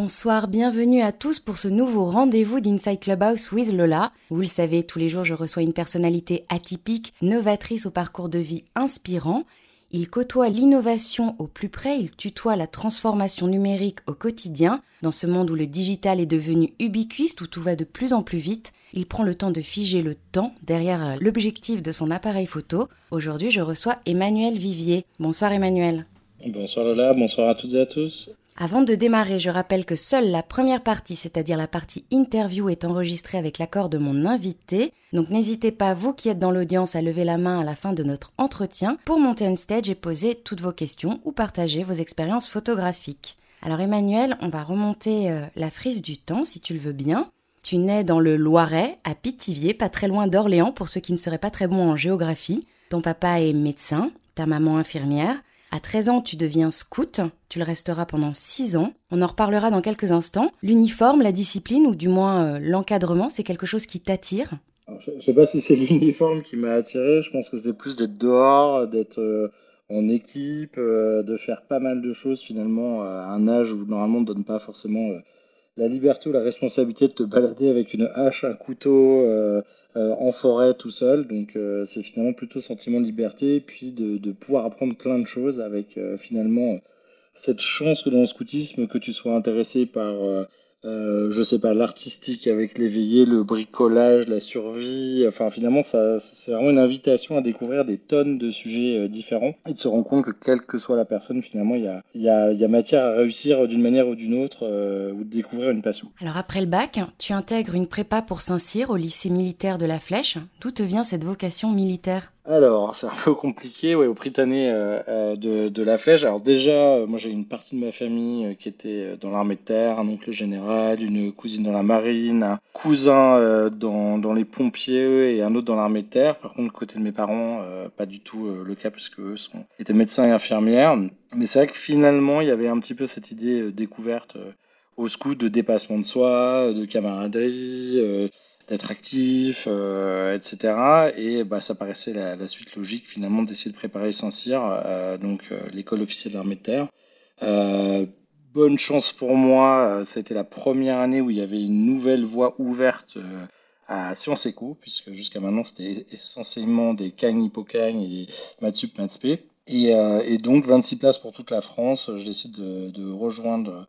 Bonsoir, bienvenue à tous pour ce nouveau rendez-vous d'Inside Clubhouse with Lola. Vous le savez, tous les jours je reçois une personnalité atypique, novatrice au parcours de vie inspirant. Il côtoie l'innovation au plus près, il tutoie la transformation numérique au quotidien. Dans ce monde où le digital est devenu ubiquiste, où tout va de plus en plus vite, il prend le temps de figer le temps derrière l'objectif de son appareil photo. Aujourd'hui, je reçois Emmanuel Vivier. Bonsoir Emmanuel. Bonsoir Lola, bonsoir à toutes et à tous. Avant de démarrer, je rappelle que seule la première partie, c'est-à-dire la partie interview, est enregistrée avec l'accord de mon invité. Donc n'hésitez pas, vous qui êtes dans l'audience, à lever la main à la fin de notre entretien pour monter un stage et poser toutes vos questions ou partager vos expériences photographiques. Alors Emmanuel, on va remonter euh, la frise du temps, si tu le veux bien. Tu nais dans le Loiret, à Pithiviers, pas très loin d'Orléans pour ceux qui ne seraient pas très bons en géographie. Ton papa est médecin, ta maman infirmière. À 13 ans, tu deviens scout, tu le resteras pendant 6 ans. On en reparlera dans quelques instants. L'uniforme, la discipline, ou du moins euh, l'encadrement, c'est quelque chose qui t'attire? Je ne sais pas si c'est l'uniforme qui m'a attiré, je pense que c'était plus d'être dehors, d'être euh, en équipe, euh, de faire pas mal de choses finalement à un âge où normalement on ne donne pas forcément la liberté ou la responsabilité de te balader avec une hache, un couteau euh, euh, en forêt tout seul. Donc euh, c'est finalement plutôt sentiment de liberté puis de pouvoir apprendre plein de choses avec finalement cette chance que dans le scoutisme que tu sois intéressé par euh, je sais pas, l'artistique avec l'éveillé, le bricolage, la survie. Enfin, finalement, ça, c'est vraiment une invitation à découvrir des tonnes de sujets euh, différents et de se rendre compte que quelle que soit la personne, finalement, il y a, y, a, matière à réussir d'une manière ou d'une autre euh, ou de découvrir une passion. Alors, après le bac, tu intègres une prépa pour Saint-Cyr au lycée militaire de la Flèche. D'où te vient cette vocation militaire? Alors, c'est un peu compliqué, ouais, au Britannique euh, euh, de, la Flèche. Alors déjà, euh, moi j'ai une partie de ma famille qui était dans l'armée de terre, un oncle général, une cousine dans la marine, un cousin dans, dans les pompiers et un autre dans l'armée de terre. Par contre, côté de mes parents, pas du tout le cas parce qu'eux sont, étaient médecins et infirmières. Mais c'est vrai que finalement, il y avait un petit peu cette idée découverte au scout de dépassement de soi, de camaraderie d'être actif, euh, etc. Et bah, ça paraissait la, suite logique finalement d'essayer de préparer Saint-Cyr, euh, donc euh, l'école officielle de l'armée de terre. bonne chance pour moi, ça a été la première année où il y avait une nouvelle voie ouverte à Sciences Éco, puisque jusqu'à maintenant c'était essentiellement des Cagnes, Hippocagnes et Matsup, Mathsp. Et, et, donc 26 places pour toute la France. Je décide de, de rejoindre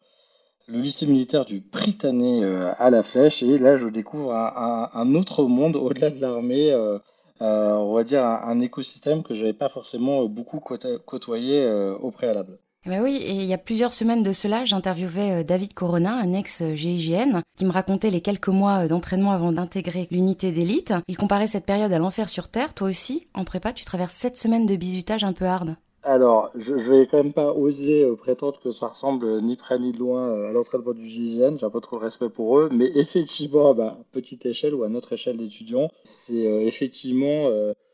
le lycée militaire du Britannique euh, à la Flèche. Et là, je découvre un, autre monde au-delà de l'armée. Euh, euh, on va dire un, écosystème que je n'avais pas forcément beaucoup côtoyé au préalable. Eh ben oui, et il y a plusieurs semaines de cela, j'interviewais David Corona, un ex-GIGN, qui me racontait les quelques mois d'entraînement avant d'intégrer l'unité d'élite. Il comparait cette période à l'enfer sur Terre. Toi aussi, en prépa, tu traverses sept semaines de bizutage un peu hard. Alors, je, vais quand même pas oser euh, prétendre que ça ressemble ni près ni loin euh, à l'entraînement du GIGN, j'ai un peu trop de respect pour eux, mais effectivement, petite échelle ou à notre échelle d'étudiants, c'est euh, effectivement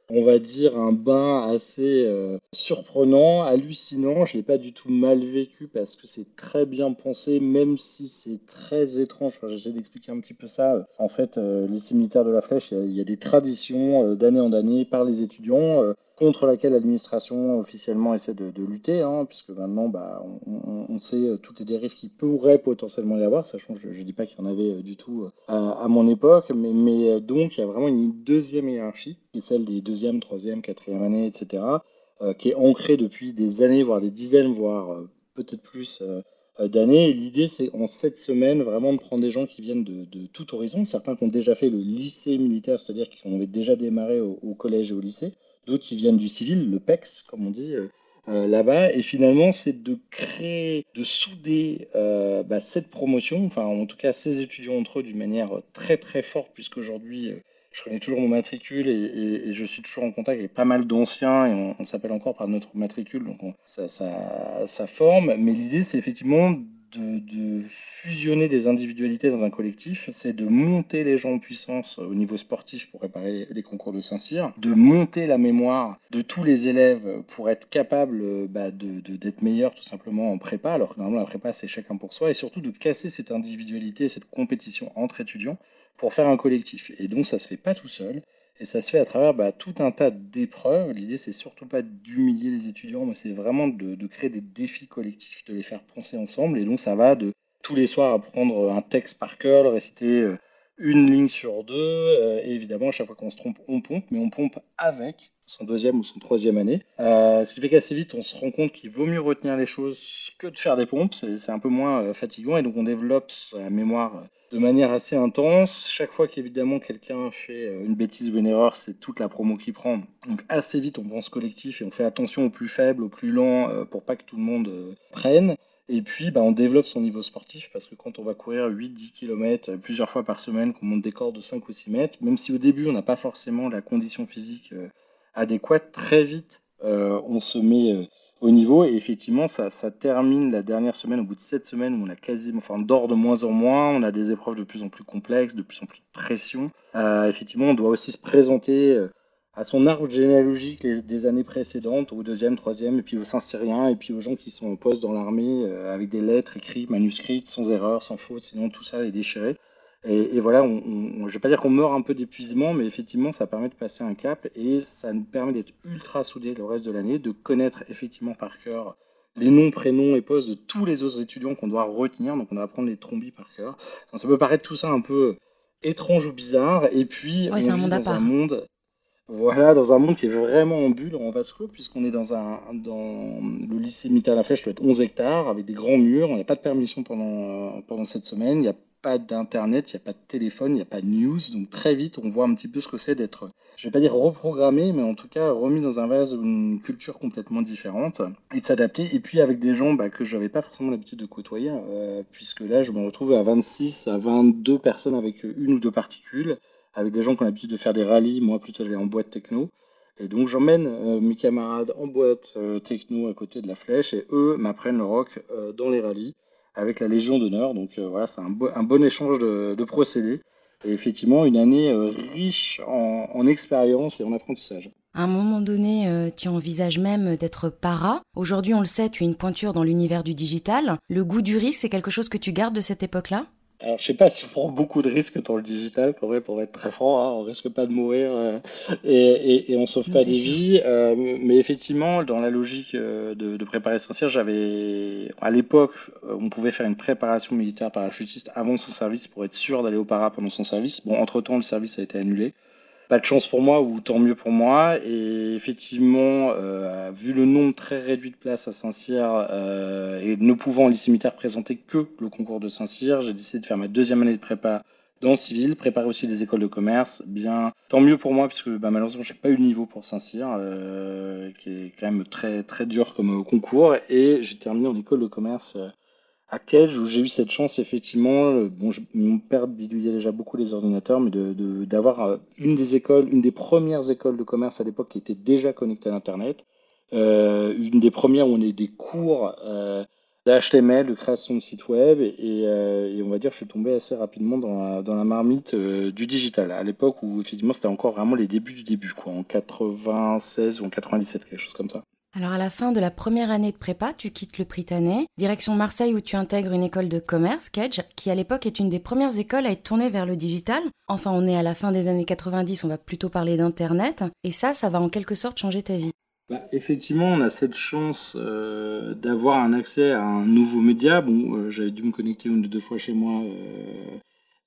on va dire, un bain assez euh, surprenant, hallucinant. Je l'ai pas du tout mal vécu parce que c'est très bien pensé, même si c'est très étrange. J'essaie d'expliquer un petit peu ça. En fait, euh, lycée militaire de la Flèche, il y, a des traditions euh, d'année en année par les étudiants euh, contre laquelle l'administration officiellement essaie de, lutter, hein, puisque maintenant, bah, on, sait toutes les dérives qui pourraient potentiellement y avoir, sachant je ne dis pas qu'il y en avait du tout à, à, mon époque, mais, donc il y a vraiment une deuxième hiérarchie, qui est celle des deux deuxième, troisième, quatrième année, etc., euh, qui est ancré depuis des années, voire des dizaines, voire euh, peut-être plus euh, d'années. L'idée, c'est en sept semaines, vraiment de prendre des gens qui viennent de, tout horizon, certains qui ont déjà fait le lycée militaire, c'est-à-dire qui ont déjà démarré au, collège et au lycée, d'autres qui viennent du civil, le PEX, comme on dit. là-bas et finalement c'est de créer, de souder bah, cette promotion, enfin en tout cas ces étudiants entre eux d'une manière très très forte puisqu'aujourd'hui je connais toujours mon matricule et, je suis toujours en contact avec pas mal d'anciens et on, s'appelle encore par notre matricule, donc ça, ça, forme. Mais l'idée, c'est effectivement de, fusionner des individualités dans un collectif, c'est de monter les gens en puissance au niveau sportif pour préparer les concours de Saint-Cyr, de monter la mémoire de tous les élèves pour être capable bah, d'être meilleurs tout simplement en prépa, alors que normalement la prépa c'est chacun pour soi, et surtout de casser cette individualité, cette compétition entre étudiants pour faire un collectif. Et donc ça se fait pas tout seul. Et ça se fait à travers bah, tout un tas d'épreuves. L'idée, c'est surtout pas d'humilier les étudiants, mais c'est vraiment de, créer des défis collectifs, de les faire penser ensemble. Et donc, ça va de tous les soirs apprendre un texte par cœur, réciter euh, une ligne sur deux. Euh, et évidemment, à chaque fois qu'on se trompe, on pompe, mais on pompe avec son deuxième ou son troisième année. Euh, ce qui fait qu'assez vite, on se rend compte qu'il vaut mieux retenir les choses que de faire des pompes. C'est un peu moins euh, fatigant et donc on développe sa mémoire de manière assez intense. Chaque fois qu'évidemment quelqu'un fait une bêtise ou une erreur, c'est toute la promo qui prend. Donc assez vite, on pense collectif et on fait attention aux plus faibles, aux plus lents, pour pas que tout le monde prenne. Et puis, bah, on développe son niveau sportif parce que quand on va courir 8-10 km plusieurs fois par semaine, qu'on monte des corps de 5 ou 6 mètres, même si au début on n'a pas forcément la condition physique euh, adéquate, très vite euh, on se met euh, au niveau et effectivement ça, termine la dernière semaine au bout de 7 semaines où on a quasiment, enfin on dort de moins en moins, on a des épreuves de plus en plus complexes, de plus en plus de pression. effectivement, on doit aussi se présenter à son arbre généalogique des années précédentes, au deuxième, troisième, et puis aux Saint-Syriens, et puis aux gens qui sont en poste dans l'armée, euh, avec des lettres écrites, manuscrites, sans erreur, sans faute, sinon tout ça est déchiré. Et, voilà, on, on, je ne vais pas dire qu'on meurt un peu d'épuisement, mais effectivement, ça permet de passer un cap, et ça nous permet d'être ultra soudés le reste de l'année, de connaître effectivement par cœur les noms, prénoms et postes de tous les autres étudiants qu'on doit retenir, donc on va apprendre les trombis par cœur. ça peut paraître tout ça un peu étrange ou bizarre, et puis on vit dans un monde voilà, dans un monde qui est vraiment en bulle en vase clos, puisqu'on est dans un dans le lycée Mita la Flèche, doit être 11 hectares, avec des grands murs. On n'a pas de permission pendant, pendant cette semaine. Il n'y a pas d'internet, il n'y a pas de téléphone, il n'y a pas de news. Donc très vite, on voit un petit peu ce que c'est d'être, je vais pas dire reprogrammé, mais en tout cas remis dans un vase ou une culture complètement différente et de s'adapter. Et puis avec des gens bah, que je n'avais pas forcément l'habitude de côtoyer, euh, puisque là, je me retrouve à 26 à 22 personnes avec une ou deux particules avec des gens qui ont l'habitude de faire des rallyes, moi plutôt j'allais en boîte techno. Et donc j'emmène euh, mes camarades en boîte euh, techno à côté de la flèche et eux m'apprennent le rock dans les rallyes avec la Légion d'honneur. Donc voilà, c'est un, bon échange de, procédés. Et effectivement, une année riche en, en expérience et en apprentissage. À un moment donné, tu envisages même d'être para. Aujourd'hui, on le sait, tu es une pointure dans l'univers du digital. Le goût du risque, c'est quelque chose que tu gardes de cette époque-là? Alors, je sais pas si on prend beaucoup de risques dans le digital, pour, vrai, pour être très franc, hein, on risque pas de mourir euh, et, et, et, on sauve pas des vies. Euh, mais effectivement, dans la logique euh, de, de préparer sincère, j'avais, à l'époque, on pouvait faire une préparation militaire parachutiste avant son service pour être sûr d'aller au para pendant son service. Bon, entre temps, le service a été annulé pas de chance pour moi ou tant mieux pour moi. Et effectivement, euh, vu le nombre très réduit de places à Saint-Cyr euh, et ne pouvant cimetières présenter que le concours de Saint-Cyr, j'ai décidé de faire ma deuxième année de prépa dans le civil, préparer aussi des écoles de commerce. Bien, tant mieux pour moi puisque bah, malheureusement j'ai pas eu le niveau pour Saint-Cyr, euh, qui est quand même très très dur comme concours. Et j'ai terminé en école de commerce à Cage où j'ai eu cette chance effectivement, euh, mon père bidouillait déjà beaucoup les ordinateurs, mais d'avoir euh, une des écoles, une des premières écoles de commerce à l'époque qui était déjà connectée à l'internet, euh, une des premières où on a des cours d'HTML, de création de site web, et, on va dire je suis tombé assez rapidement dans la, marmite du digital à l'époque où effectivement c'était encore vraiment les débuts du début, en 96 ou en 97 quelque chose comme ça. Alors à la fin de la première année de prépa, tu quittes le Prytanée, direction Marseille où tu intègres une école de commerce, Kedge, qui à l'époque est une des premières écoles à être tournée vers le digital. Enfin, on est à la fin des années 90, on va plutôt parler d'Internet, et ça, ça va en quelque sorte changer ta vie. Bah, effectivement, on a cette chance euh, d'avoir un accès à un nouveau média. Bon, euh, j'avais dû me connecter une ou deux fois chez moi,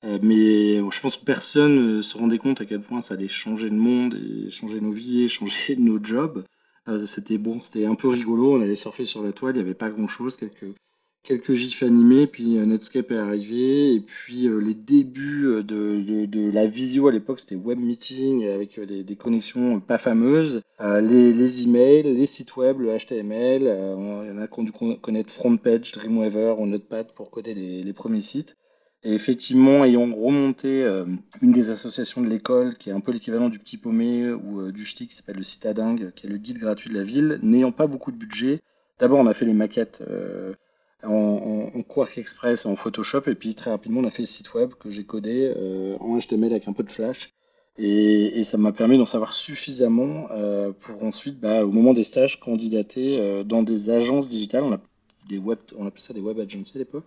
euh, mais je pense que personne se rendait compte à quel point ça allait changer le monde, changer nos vies, et changer nos jobs. Euh, c'était bon, c'était un peu rigolo. On allait surfer sur la toile, il n'y avait pas grand chose, quelques, quelques gifs animés, puis euh, Netscape est arrivé, et puis euh, les débuts de, de, la visio à l'époque, c'était web meeting avec des, connexions pas fameuses, les, les emails, les sites web, le HTML, il y en a qui ont dû connaître FrontPage, Dreamweaver ou Notepad pour coder les premiers sites. Et effectivement, ayant remonté euh, une des associations de l'école, qui est un peu l'équivalent du Petit Paumé ou euh, du Ch'ti, qui s'appelle le Citadingue, qui est le guide gratuit de la ville, n'ayant pas beaucoup de budget, d'abord on a fait les maquettes euh, en, Quark Express et en Photoshop, et puis très rapidement on a fait le site web que j'ai codé en HTML avec un peu de Flash. Et, ça m'a permis d'en savoir suffisamment pour ensuite, bah, au moment des stages, candidater dans des agences digitales. On a des on appelait ça des web agencies à l'époque,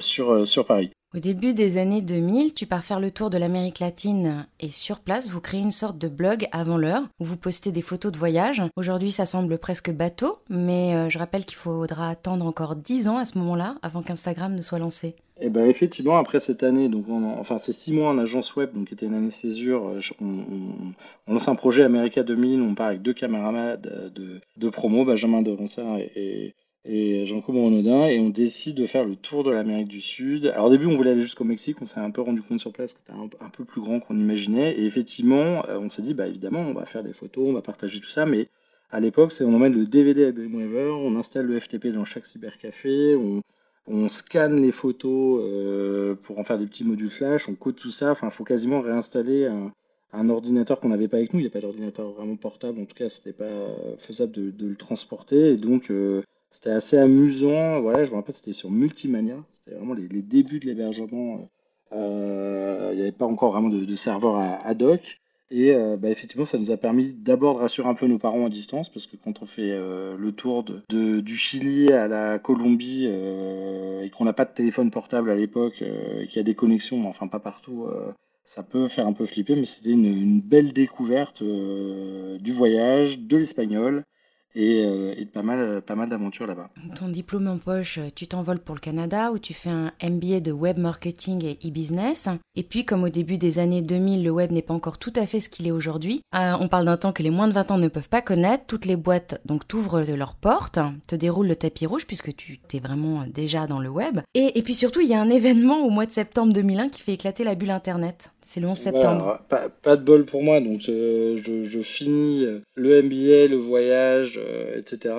sur Paris. Au début des années 2000, tu pars faire le tour de l'Amérique latine et sur place, vous créez une sorte de blog avant l'heure où vous postez des photos de voyage. Aujourd'hui, ça semble presque bateau, mais euh, je rappelle qu'il faudra attendre encore 10 ans à ce moment-là avant qu'Instagram ne soit lancé. Eh ben effectivement, après cette année, donc enfin c'est six mois en agence web, donc qui était une année césure, euh, on, lance un projet America 2000, on part avec deux camarades de, de promo, Benjamin de et, et et Jean-Claude Renaudin et on décide de faire le tour de l'Amérique du Sud. Alors au début on voulait aller jusqu'au Mexique, on s'est un peu rendu compte sur place que c'était un, peu plus grand qu'on imaginait. Et effectivement euh, on s'est dit bah évidemment on va faire des photos, on va partager tout ça. Mais à l'époque c'est on emmène le DVD à Dreamweaver, on installe le FTP dans chaque cybercafé, on, scanne les photos euh, pour en faire des petits modules flash, on code tout ça, enfin il faut quasiment réinstaller un, ordinateur qu'on n'avait pas avec nous, il n'y a pas d'ordinateur vraiment portable, en tout cas c'était pas faisable de, le transporter. Et donc euh, c'était assez amusant. Voilà, je me rappelle, c'était sur Multimania. C'était vraiment les, débuts de l'hébergement. Euh, il n'y avait pas encore vraiment de, serveur à, doc. Et euh, bah, effectivement, ça nous a permis d'abord de rassurer un peu nos parents à distance, parce que quand on fait euh, le tour du Chili à la Colombie et qu'on n'a pas de téléphone portable à l'époque, et qu'il y a des connexions, mais enfin pas partout, ça peut faire un peu flipper, mais c'était une, belle découverte du voyage, de l'espagnol, euh, et, pas mal, pas mal d'aventures là-bas. Ton diplôme en poche, tu t'envoles pour le Canada où tu fais un MBA de web marketing et e-business. Et puis, comme au début des années 2000, le web n'est pas encore tout à fait ce qu'il est aujourd'hui, euh, on parle d'un temps que les moins de 20 ans ne peuvent pas connaître. Toutes les boîtes donc t'ouvrent leurs portes, te déroulent le tapis rouge puisque tu t'es vraiment déjà dans le web. Et puis surtout, il y a un événement au mois de septembre 2001 qui fait éclater la bulle Internet. C'est le 11 septembre. pas, de bol pour moi, donc euh, je, finis euh, le MBA, le voyage, euh, etc.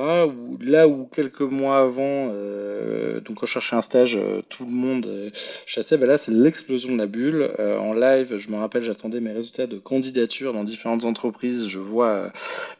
là où quelques mois avant, donc quand je cherchais un stage, tout le monde chassait, ben là c'est l'explosion de la bulle. en live, je me rappelle, j'attendais mes résultats de candidature dans différentes entreprises. Je vois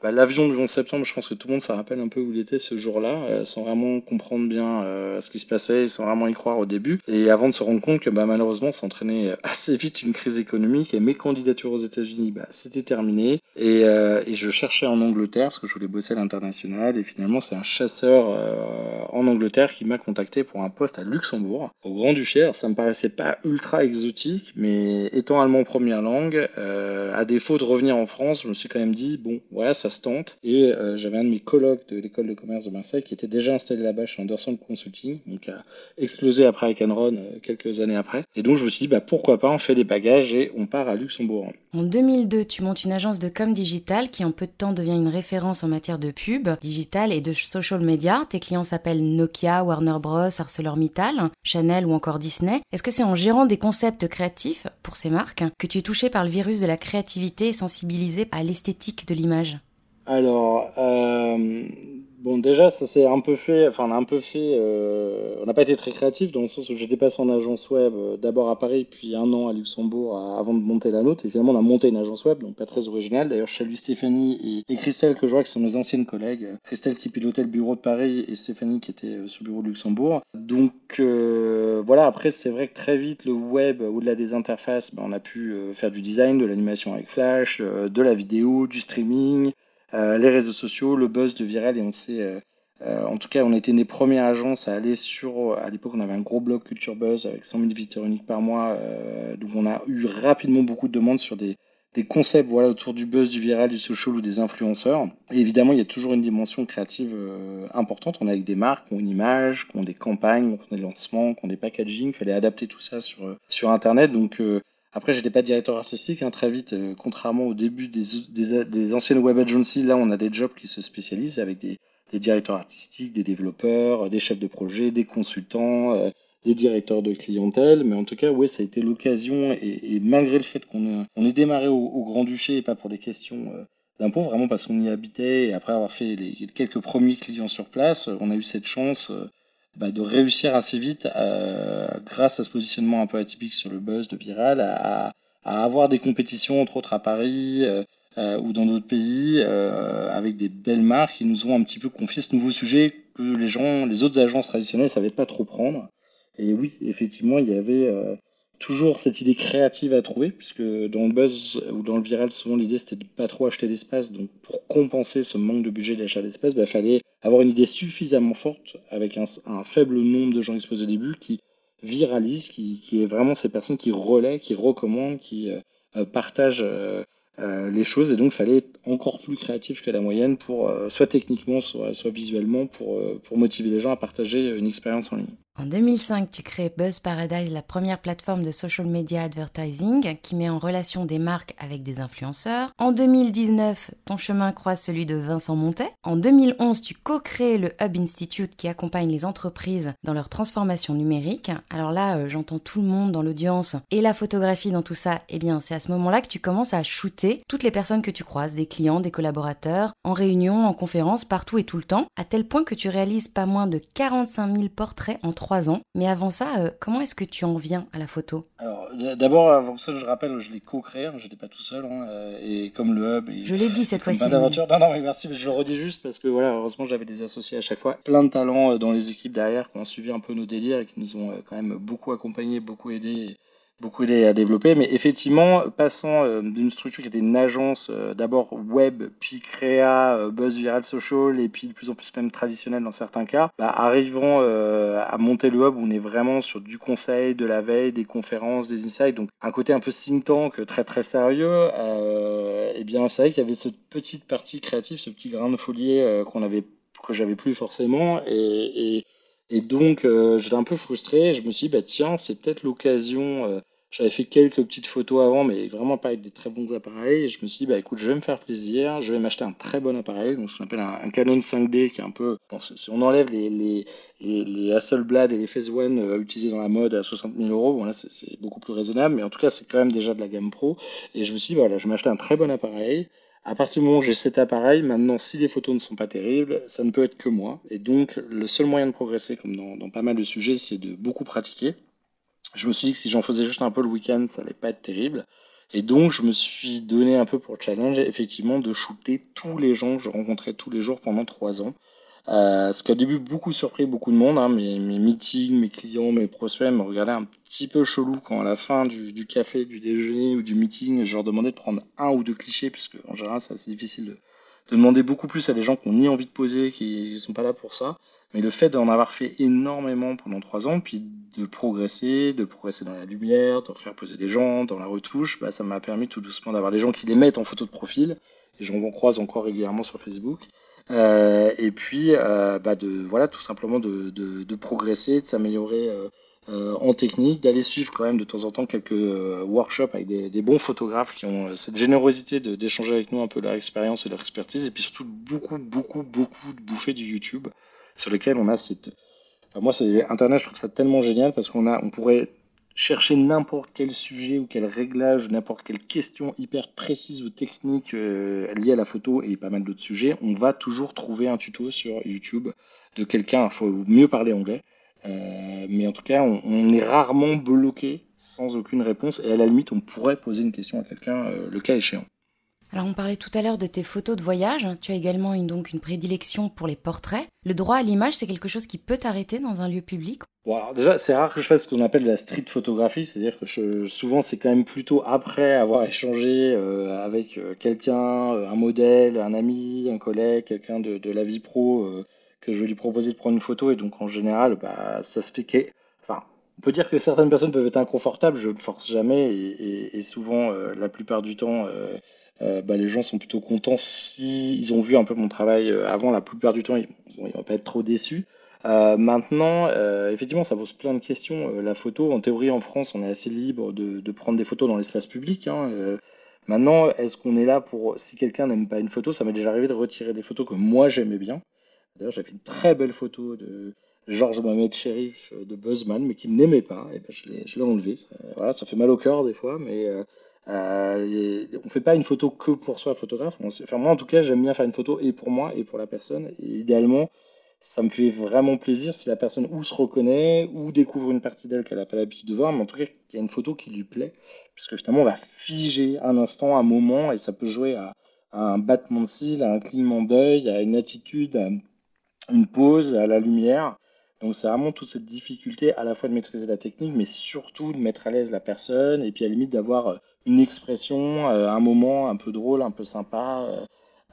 bah, l'avion du 11 septembre, je pense que tout le monde se rappelle un peu où il était ce jour-là, sans vraiment comprendre bien ce qui se passait, sans vraiment y croire au début. Et avant de se rendre compte que bah, malheureusement, s'entraînait assez vite une crise économique et mes candidatures aux États-Unis, bah, c'était terminé. Et, euh, et, je cherchais en Angleterre parce que je voulais bosser à l'international. Et finalement, c'est un chasseur euh, en Angleterre qui m'a contacté pour un poste à Luxembourg, au Grand-Duché. Ça me paraissait pas ultra exotique, mais étant allemand première langue, euh, à défaut de revenir en France, je me suis quand même dit, bon, voilà, ça se tente. Et j'avais un de mes colocs de l'école de commerce de Marseille qui était déjà installé là-bas chez Anderson Consulting, donc a explosé après avec Enron quelques années après. Et donc, je me suis dit, bah, pourquoi pas, on fait des bagages et on part à Luxembourg. En 2002, tu montes une agence de com digital qui en peu de temps devient une référence en matière de pub, digital et de social media. Tes clients s'appellent Nokia, Warner Bros, ArcelorMittal, Chanel ou encore Disney. Est-ce que c'est en gérant des concepts créatifs pour ces marques que tu es touché par le virus de la créativité et sensibilisé à l'esthétique de l'image? Alors, euh, Bon, déjà, ça s'est un peu fait, enfin, on a un peu fait, euh, on n'a pas été très créatif dans le sens où j'étais passé en agence web euh, d'abord à Paris, puis un an à Luxembourg avant de monter la nôtre. Et finalement, on a monté une agence web, donc pas très originale. D'ailleurs, je salue Stéphanie et, Christelle, que je vois qui sont nos anciennes collègues. Christelle qui pilotait le bureau de Paris et Stéphanie qui était euh, sur le bureau de Luxembourg. Donc, voilà, après, c'est vrai que très vite, le web, au-delà des interfaces, ben, on a pu faire du design, de l'animation avec Flash, de la vidéo, du streaming. Euh, les réseaux sociaux, le buzz de Viral et on sait euh, euh, en tout cas, on était une des premières agences à aller sur. À l'époque, on avait un gros blog Culture Buzz avec 100 000 visiteurs uniques par mois. donc, on a eu rapidement beaucoup de demandes sur des, concepts voilà, autour du buzz, du viral, du social ou des influenceurs. Et évidemment, il y a toujours une dimension créative importante. On est avec des marques qui ont une image, qui ont des campagnes, qui ont des lancements, qui ont des packaging. Il fallait adapter tout ça sur, sur Internet. Donc, après, j'étais pas directeur artistique, hein, très vite, euh, contrairement au début des, anciennes web agencies, là on a des jobs qui se spécialisent avec des, directeurs artistiques, des développeurs, des chefs de projet, des consultants, euh, des directeurs de clientèle. Mais en tout cas, ouais, ça a été l'occasion, et, malgré le fait qu'on on est démarré au, Grand-Duché, et pas pour des questions euh, d'impôts, vraiment parce qu'on y habitait, et après avoir fait quelques premiers clients sur place, on a eu cette chance bah, de réussir assez vite, euh, grâce à ce positionnement un peu atypique sur le buzz de Viral, à, à avoir des compétitions, entre autres à Paris euh, euh, ou dans d'autres pays, avec des belles marques qui nous ont un petit peu confié ce nouveau sujet que les gens, les autres agences traditionnelles ne savaient pas trop prendre. Et oui, effectivement, il y avait toujours cette idée créative à trouver, puisque dans le buzz ou dans le viral, souvent l'idée c'était de pas trop acheter d'espace. Donc pour compenser ce manque de budget d'achat d'espace, il bah, fallait avoir une idée suffisamment forte avec un, faible nombre de gens exposés au début qui viralise, qui, est vraiment ces personnes qui relaient, qui recommandent, qui partagent les choses. Et donc, il fallait être encore plus créatif que la moyenne pour, soit techniquement, soit, visuellement, pour motiver les gens à partager une expérience en ligne. En 2005, tu crées Buzz Paradise, la première plateforme de social media advertising qui met en relation des marques avec des influenceurs. En 2019, ton chemin croise celui de Vincent Montet. En 2011, tu co-crées le Hub Institute qui accompagne les entreprises dans leur transformation numérique. Alors là, euh, j'entends tout le monde dans l'audience et la photographie dans tout ça. Eh bien, c'est à ce moment-là que tu commences à shooter toutes les personnes que tu croises, des clients, des collaborateurs, en réunion, en conférence, partout et tout le temps, à tel point que tu réalises pas moins de 45 000 portraits en trois ans. Mais avant ça, euh, comment est-ce que tu en viens à la photo? Alors, d'abord, avant ça, je rappelle, je l'ai co-créé, hein, je n'étais pas tout seul, hein, euh, et comme le hub. je l'ai dit cette fois-ci. Non, non, mais merci, mais je le redis juste parce que voilà, heureusement, j'avais des associés à chaque fois, plein de talents euh, dans les équipes derrière qui ont suivi un peu nos délires et qui nous ont quand même beaucoup accompagnés, beaucoup aidés beaucoup aidé à développer. Mais effectivement, passant euh, d'une structure qui était une agence euh, d'abord web, puis créa, euh, buzz viral social, et puis de plus en plus même traditionnel dans certains cas, bah, arrivant à monter le web où on est vraiment sur du conseil, de la veille, des conférences, des insights, donc un côté un peu think tank très très sérieux, et eh bien c'est vrai qu'il y avait cette petite partie créative, ce petit grain de folie qu'on avait que j'avais plus forcément. Et, et, donc j'étais un peu frustré. Je me suis dit bah tiens c'est peut-être l'occasion j'avais fait quelques petites photos avant, mais vraiment pas avec des très bons appareils. Et je me suis dit, bah écoute, je vais me faire plaisir, je vais m'acheter un très bon appareil, donc ce qu'on appelle un, Canon 5D, qui est un peu, si on enlève les, les, Hasselblad et les Phase One euh, utilisés dans la mode à 60 000 euros, bon là c'est beaucoup plus raisonnable, mais en tout cas c'est quand même déjà de la gamme pro. Et je me suis dit, voilà, je vais m'acheter un très bon appareil. À partir du moment où j'ai cet appareil, maintenant, si les photos ne sont pas terribles, ça ne peut être que moi. Et donc, le seul moyen de progresser, comme dans pas mal de sujets, c'est de beaucoup pratiquer je me suis dit que si j'en faisais juste un peu le week-end, ça allait pas être terrible. Et donc, je me suis donné un peu pour challenge, effectivement, de shooter tous les gens que je rencontrais tous les jours pendant trois ans. Euh, ce qui au début beaucoup surpris beaucoup de monde. Hein, mes, mes, meetings, mes clients, mes prospects me regardaient un petit peu chelou quand à la fin du, café, du déjeuner ou du meeting, je leur demandais de prendre un ou deux clichés, puisque en général, c'est assez difficile de, de demander beaucoup plus à des gens qui ont ni envie de poser, qui ne sont pas là pour ça. Mais le fait d'en avoir fait énormément pendant trois ans, puis de progresser, de progresser dans la lumière, de faire poser des gens, dans la retouche, bah, ça m'a permis tout doucement d'avoir des gens qui les mettent en photo de profil. Et j'en croise encore régulièrement sur Facebook. Euh, et puis, euh, bah de voilà, tout simplement de, progresser, de s'améliorer euh, en technique, d'aller suivre quand même de temps en temps quelques workshops avec des, des, bons photographes qui ont cette générosité d'échanger avec nous un peu leur expérience et leur expertise, et puis surtout beaucoup, beaucoup, beaucoup de bouffées du YouTube sur lesquelles on a cette... Enfin, moi, c'est Internet, je trouve ça tellement génial parce qu'on a, on pourrait chercher n'importe quel sujet ou quel réglage, n'importe quelle question hyper précise ou technique euh, liée à la photo et pas mal d'autres sujets, on va toujours trouver un tuto sur YouTube de quelqu'un, il faut mieux parler anglais, euh, mais en tout cas, on, est rarement bloqué sans aucune réponse. Et à la limite, on pourrait poser une question à quelqu'un, euh, le cas échéant. Alors on parlait tout à l'heure de tes photos de voyage, tu as également une, donc une prédilection pour les portraits. Le droit à l'image, c'est quelque chose qui peut t'arrêter dans un lieu public? Bon, Déjà, c'est rare que je fasse ce qu'on appelle la street photographie, c'est-à-dire que je, souvent c'est quand même plutôt après avoir échangé euh, avec quelqu'un, un modèle, un ami, un collègue, quelqu'un de, la vie pro que je vais lui proposer de prendre une photo. Et donc en général bah, ça se fait enfin on peut dire que certaines personnes peuvent être inconfortables. Je ne force jamais. Et, souvent euh, la plupart du temps euh, euh, bah, les gens sont plutôt contents si ont vu un peu mon travail avant la plupart du temps ils, ne vont pas être trop déçus maintenant, effectivement, ça pose plein de questions. la photo, en théorie, en France, on est assez libre de, prendre des photos dans l'espace public. Hein, maintenant, est-ce qu'on est là pour, si quelqu'un n'aime pas une photo, ça m'est déjà arrivé de retirer des photos que moi j'aimais bien. D'ailleurs, j'ai fait une très belle photo de Georges Mohamed Sherif euh, de Buzzman, mais qui ne l'aimait pas. Et ben, je l'ai enlevé. Ça, voilà, ça fait mal au cœur des fois, mais euh, on fait pas une photo que pour soi, photographe. enfin, moi, en tout cas, j'aime bien faire une photo et pour moi et pour la personne. Et idéalement, ça me fait vraiment plaisir si la personne ou se reconnaît ou découvre une partie d'elle qu'elle n'a pas l'habitude de voir, mais en tout cas, qu'il y a une photo qui lui plaît. Puisque finalement, on va figer un instant, un moment, et ça peut jouer à, un battement de cils, à un clignement d'œil, à une attitude, à une pause à la lumière. Donc c'est vraiment toute cette difficulté à la fois de maîtriser la technique, mais surtout de mettre à l'aise la personne, et puis à la limite d'avoir euh, une expression, euh, un moment un peu drôle, un peu sympa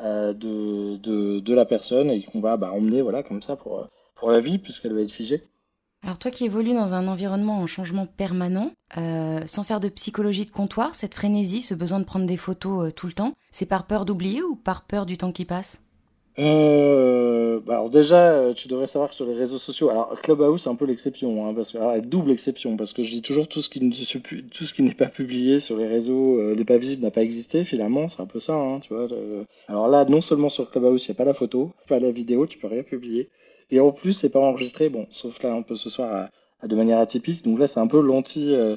euh, de, de, la personne, et qu'on va bah, emmener voilà, comme ça pour, pour la vie, puisqu'elle va être figée. Alors toi qui évolues dans un environnement en changement permanent, sans faire de psychologie de comptoir, cette frénésie, ce besoin de prendre des photos tout le temps, c'est par peur d'oublier ou par peur du temps qui passe? Euh, bah alors déjà, euh, tu devrais savoir que sur les réseaux sociaux, alors Clubhouse c'est un peu l'exception, hein, parce que alors, double exception, parce que je dis toujours tout ce qui n'est pas publié sur les réseaux, euh, pas visible, n'a pas existé finalement, c'est un peu ça, hein, tu vois. Alors là, non seulement sur Clubhouse il n'y a pas la photo, pas la vidéo, tu peux rien publier, et en plus c'est pas enregistré, bon, sauf là un peu ce soir à- de manière atypique, donc là c'est un peu l'anti, euh,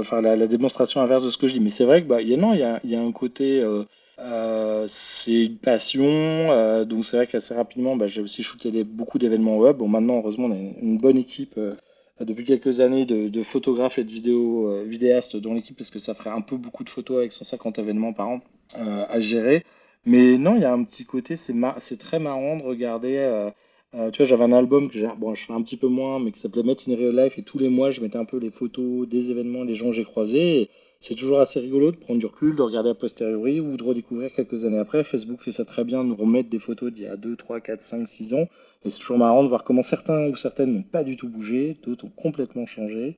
enfin la, la démonstration inverse de ce que je dis, mais c'est vrai que bah y a non, il y a, un côté euh, c'est une passion, euh, donc c'est vrai qu'assez rapidement, bah, j'ai aussi shooté beaucoup d'événements web. Bon, maintenant, heureusement, on a une bonne équipe euh, depuis quelques années de, photographes et de vidéastes dans l'équipe, parce que ça ferait un peu beaucoup de photos avec 150 événements par an à gérer. Mais non, il y a un petit côté, c'est très marrant de regarder. tu vois, j'avais un album que j'ai, bon, je fais un petit peu moins, mais qui s'appelait Met in Real Life, et tous les mois, je mettais un peu les photos des événements, des gens que j'ai croisés. C'est toujours assez rigolo de prendre du recul, de regarder a posteriori ou de redécouvrir quelques années après. Facebook fait ça très bien, nous remettre des photos d'il y a 2, 3, 4, 5, 6 ans. Et c'est toujours marrant de voir comment certains ou certaines n'ont pas du tout bougé, d'autres ont complètement changé.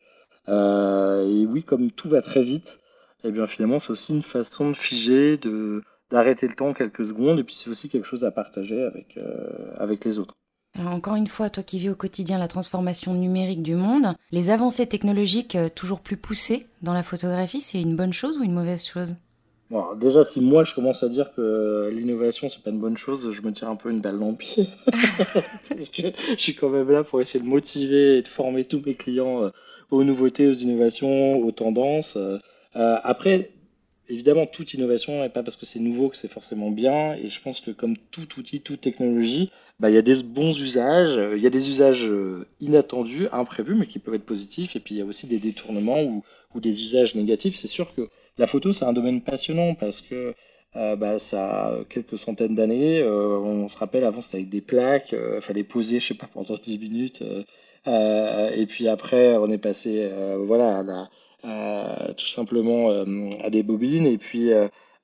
Euh, et oui, comme tout va très vite, eh bien finalement c'est aussi une façon de figer, de d'arrêter le temps quelques secondes, et puis c'est aussi quelque chose à partager avec, euh, avec les autres. Alors encore une fois, toi qui vis au quotidien la transformation numérique du monde, les avancées technologiques euh, toujours plus poussées dans la photographie, c'est une bonne chose ou une mauvaise chose? Bon, déjà, si moi je commence à dire que l'innovation c'est pas une bonne chose, je me tire un peu une balle dans le pied. Parce que je suis quand même là pour essayer de motiver et de former tous mes clients euh, aux nouveautés, aux innovations, aux tendances. Euh, après, évidemment, toute innovation n'est pas parce que c'est nouveau que c'est forcément bien. Et je pense que comme tout outil, toute technologie, bah, il y a des bons usages, euh, il y a des usages euh, inattendus, imprévus, mais qui peuvent être positifs. Et puis il y a aussi des détournements ou, des usages négatifs. C'est sûr que la photo, c'est un domaine passionnant parce que euh, bah, ça a quelques centaines d'années. on se rappelle, avant, c'était avec des plaques. Il fallait poser, je sais pas, pendant 10 minutes. Euh, et puis après, on est passé euh, voilà, tout simplement euh, à des bobines. Et puis,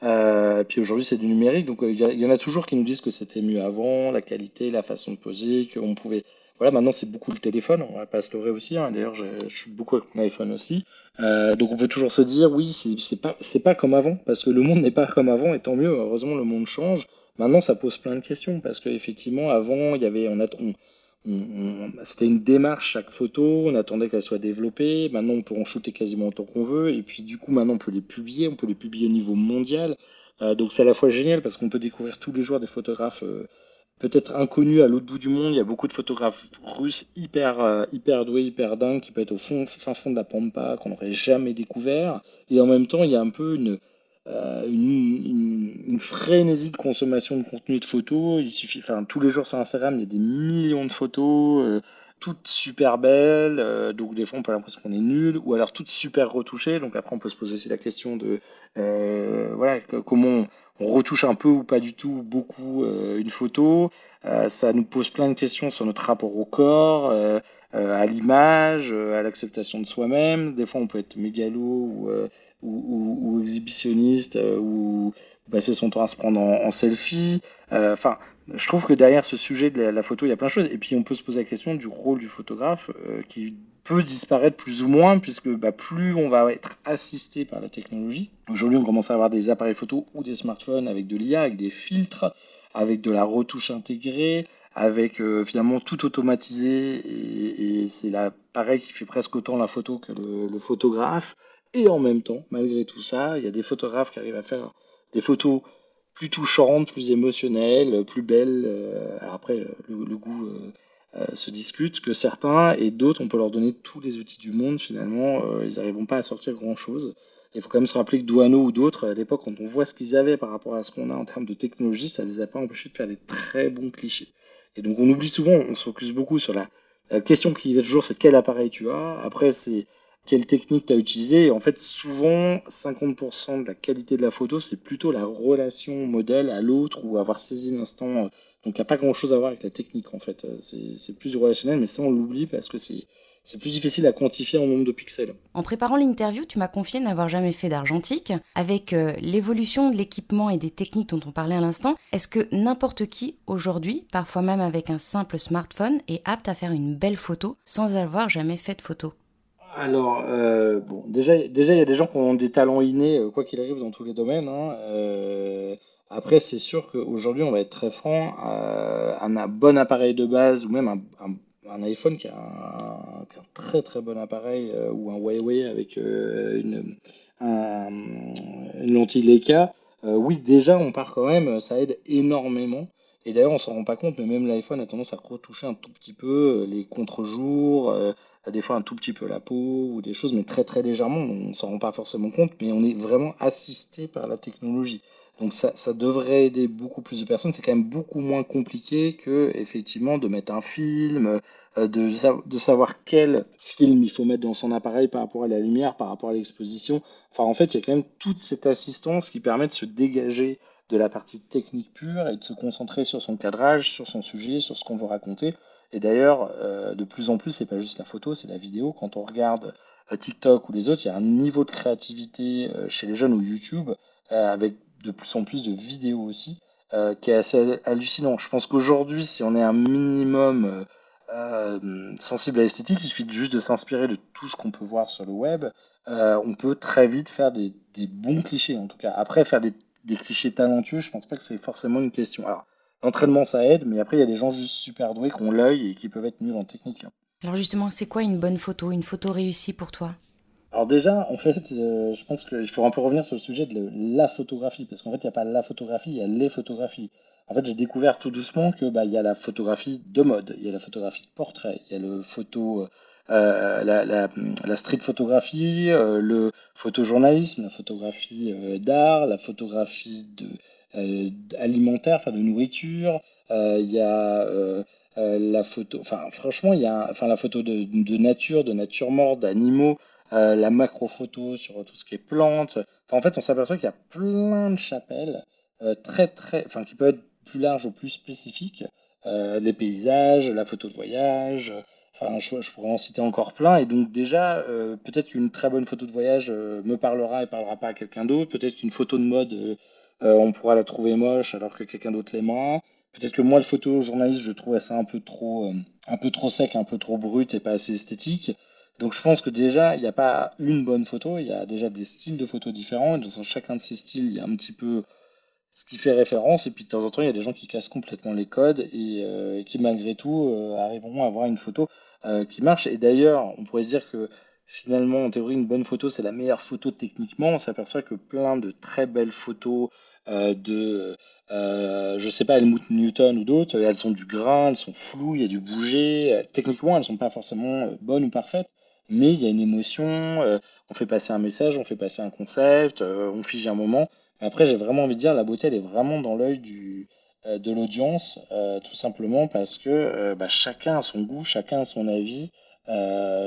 puis aujourd'hui, c'est du numérique. Donc, il y, en a toujours qui nous disent que c'était mieux avant, la qualité, la façon de poser, qu'on pouvait. Voilà, maintenant, c'est beaucoup le téléphone. On va pas se leurrer aussi. hein. D'ailleurs, je, suis beaucoup avec mon iPhone aussi. Donc, on peut toujours se dire, oui, c'est pas, pas comme avant, parce que le monde n'est pas comme avant, et tant mieux. Heureusement, le monde change. Maintenant, ça pose plein de questions, parce qu'effectivement, avant, il y avait, on, a, c'était une démarche chaque photo, on attendait qu'elle soit développée. Maintenant, on peut en shooter quasiment autant qu'on veut. Et puis, du coup, maintenant, on peut les publier, on peut les publier au niveau mondial. Euh, donc, c'est à la fois génial parce qu'on peut découvrir tous les jours des photographes euh, peut-être inconnus à l'autre bout du monde. Il y a beaucoup de photographes russes hyper, euh, hyper doués, hyper dingues, qui peuvent être au fond, fin fond de la pampa, qu'on n'aurait jamais découvert. Et en même temps, il y a un peu une, euh, une, frénésie de consommation de contenu de photos. Il suffit, enfin, tous les jours sur Instagram, il y a des millions de photos, euh, toutes super belles. euh, donc des fois, on peut l'impression qu'on est nul, ou alors toutes super retouchées. Donc après, on peut se poser aussi la question de, voilà, comment on, retouche un peu ou pas du tout, beaucoup euh, une photo. Euh, ça nous pose plein de questions sur notre rapport au corps, euh, à l'image, à l'acceptation de soi-même. Des fois, on peut être mégalo ou exhibitionniste ou passer son temps à se prendre en, selfie. Enfin, je trouve que derrière ce sujet de la, la photo, il y a plein de choses. Et puis, on peut se poser la question du rôle du photographe qui peut disparaître plus ou moins, puisque bah, plus on va être assisté par la technologie. Aujourd'hui, on commence à avoir des appareils photo ou des smartphones avec de l'IA, avec des filtres, avec de la retouche intégrée, avec euh, finalement tout automatisé. Et, c'est l'appareil qui fait presque autant la photo que le, photographe. Et en même temps, malgré tout ça, il y a des photographes qui arrivent à faire des photos plus touchantes, plus émotionnelles, plus belles. euh, après, euh, le, goût se discute que certains et d'autres, on peut leur donner tous les outils du monde. Finalement, euh, ils n'arriveront pas à sortir grand-chose. Il faut quand même se rappeler que Douaneau ou d'autres, à l'époque, quand on voit ce qu'ils avaient par rapport à ce qu'on a en termes de technologie, ça ne les a pas empêchés de faire des très bons clichés. Et donc on oublie souvent, on se focus beaucoup sur la, la question qui est toujours, c'est quel appareil tu as? Après, c'est quelle technique tu as utilisée. En fait, souvent, 50% de la qualité de la photo, c'est plutôt la relation modèle à l'autre ou avoir saisi l'instant. Donc, il n'y a pas grand-chose à voir avec la technique, en fait. C'est plus relationnel, mais ça, on l'oublie parce que c'est c'est plus difficile à quantifier en nombre de pixels. En préparant l'interview, tu m'as confié n'avoir jamais fait d'argentique. Avec euh, l'évolution de l'équipement et des techniques dont on parlait à l'instant, est-ce que n'importe qui aujourd'hui, parfois même avec un simple smartphone, est apte à faire une belle photo sans avoir jamais fait de photo? Alors, euh, déjà, déjà, il y a des gens qui ont des talents innés, euh, quoi qu'il arrive, dans tous les domaines. Hein. après, c'est sûr qu'aujourd'hui, on va être très franc, un, bon appareil de base ou même un un iPhone qui a un, très très bon appareil euh, ou un Huawei avec euh, une, lentille Leica, euh, oui déjà on part quand même, ça aide énormément. Et d'ailleurs on s'en rend pas compte, mais même l'iPhone a tendance à retoucher un tout petit peu les contre-jours, des fois un tout petit peu la peau ou des choses, mais très très légèrement. On s'en rend pas forcément compte, mais on est vraiment assisté par la technologie. Donc ça, ça, devrait aider beaucoup plus de personnes. C'est quand même beaucoup moins compliqué que effectivement de mettre un film, euh, de, de, savoir quel film il faut mettre dans son appareil par rapport à la lumière, par rapport à l'exposition. Enfin, en fait, il y a quand même toute cette assistance qui permet de se dégager de la partie technique pure et de se concentrer sur son cadrage, sur son sujet, sur ce qu'on veut raconter. Et d'ailleurs, euh, de plus en plus, c'est pas juste la photo, c'est la vidéo. Quand on regarde euh, TikTok ou les autres, il y a un niveau de créativité chez les jeunes ou YouTube avec de plus en plus de vidéos aussi, euh, qui est assez hallucinant. Je pense qu'aujourd'hui, si on est un minimum euh, sensible à l'esthétique, il suffit juste de s'inspirer de tout ce qu'on peut voir sur le web. Euh, on peut très vite faire des, bons clichés, en tout cas. Après, faire des, clichés talentueux, je pense pas que c'est forcément une question. Alors, l'entraînement, ça aide, mais après, il y a des gens juste super doués qui ont l'œil et qui peuvent être nuls en technique. Hein. Alors justement, c'est quoi une bonne photo, une photo réussie pour toi? Alors déjà, en fait, euh, je pense qu'il faut un peu revenir sur le sujet de la photographie, parce qu'en fait, il n'y a pas la photographie, il y a les photographies. En fait, j'ai découvert tout doucement que bah, il y a la photographie de mode, il y a la photographie de portrait, il y a le photo, euh, la, street photographie, euh, le photojournalisme, la photographie d'art, la photographie de alimentaire, enfin de nourriture. il y a la photo, enfin franchement, il y a, enfin la photo de, nature, de nature morte, d'animaux. Euh, la macro-photo sur tout ce qui est plantes. en fait, on s'aperçoit qu'il y a plein de chapelles euh, très, très, enfin, qui peuvent être plus larges ou plus spécifiques. Euh, les paysages, la photo de voyage. Enfin, je, pourrais en citer encore plein. Et donc déjà, peut-être qu'une très bonne photo de voyage me parlera et parlera pas à quelqu'un d'autre. Peut-être qu'une photo de mode, on pourra la trouver moche alors que quelqu'un d'autre l'aimera. Peut-être que moi, le photojournaliste, je trouvais ça un peu trop, un peu trop sec, un peu trop brut et pas assez esthétique. Donc je pense que déjà, il n'y a pas une bonne photo, il y a déjà des styles de photos différents, et dans chacun de ces styles, il y a un petit peu ce qui fait référence, et puis de temps en temps, il y a des gens qui cassent complètement les codes, et, euh, qui malgré tout euh, arriveront à avoir une photo euh, qui marche. Et d'ailleurs, on pourrait se dire que finalement, en théorie, une bonne photo, c'est la meilleure photo techniquement. On s'aperçoit que plein de très belles photos de, je sais pas, Helmut Newton ou d'autres, elles sont du grain, elles sont floues, il y a du bouger. Techniquement, elles sont pas forcément bonnes ou parfaites mais il y a une émotion, euh, on fait passer un message, on fait passer un concept, euh, on fige un moment. Après, j'ai vraiment envie de dire, la beauté, elle est vraiment dans l'œil euh, de l'audience, tout simplement parce que bah, chacun a son goût, chacun a son avis,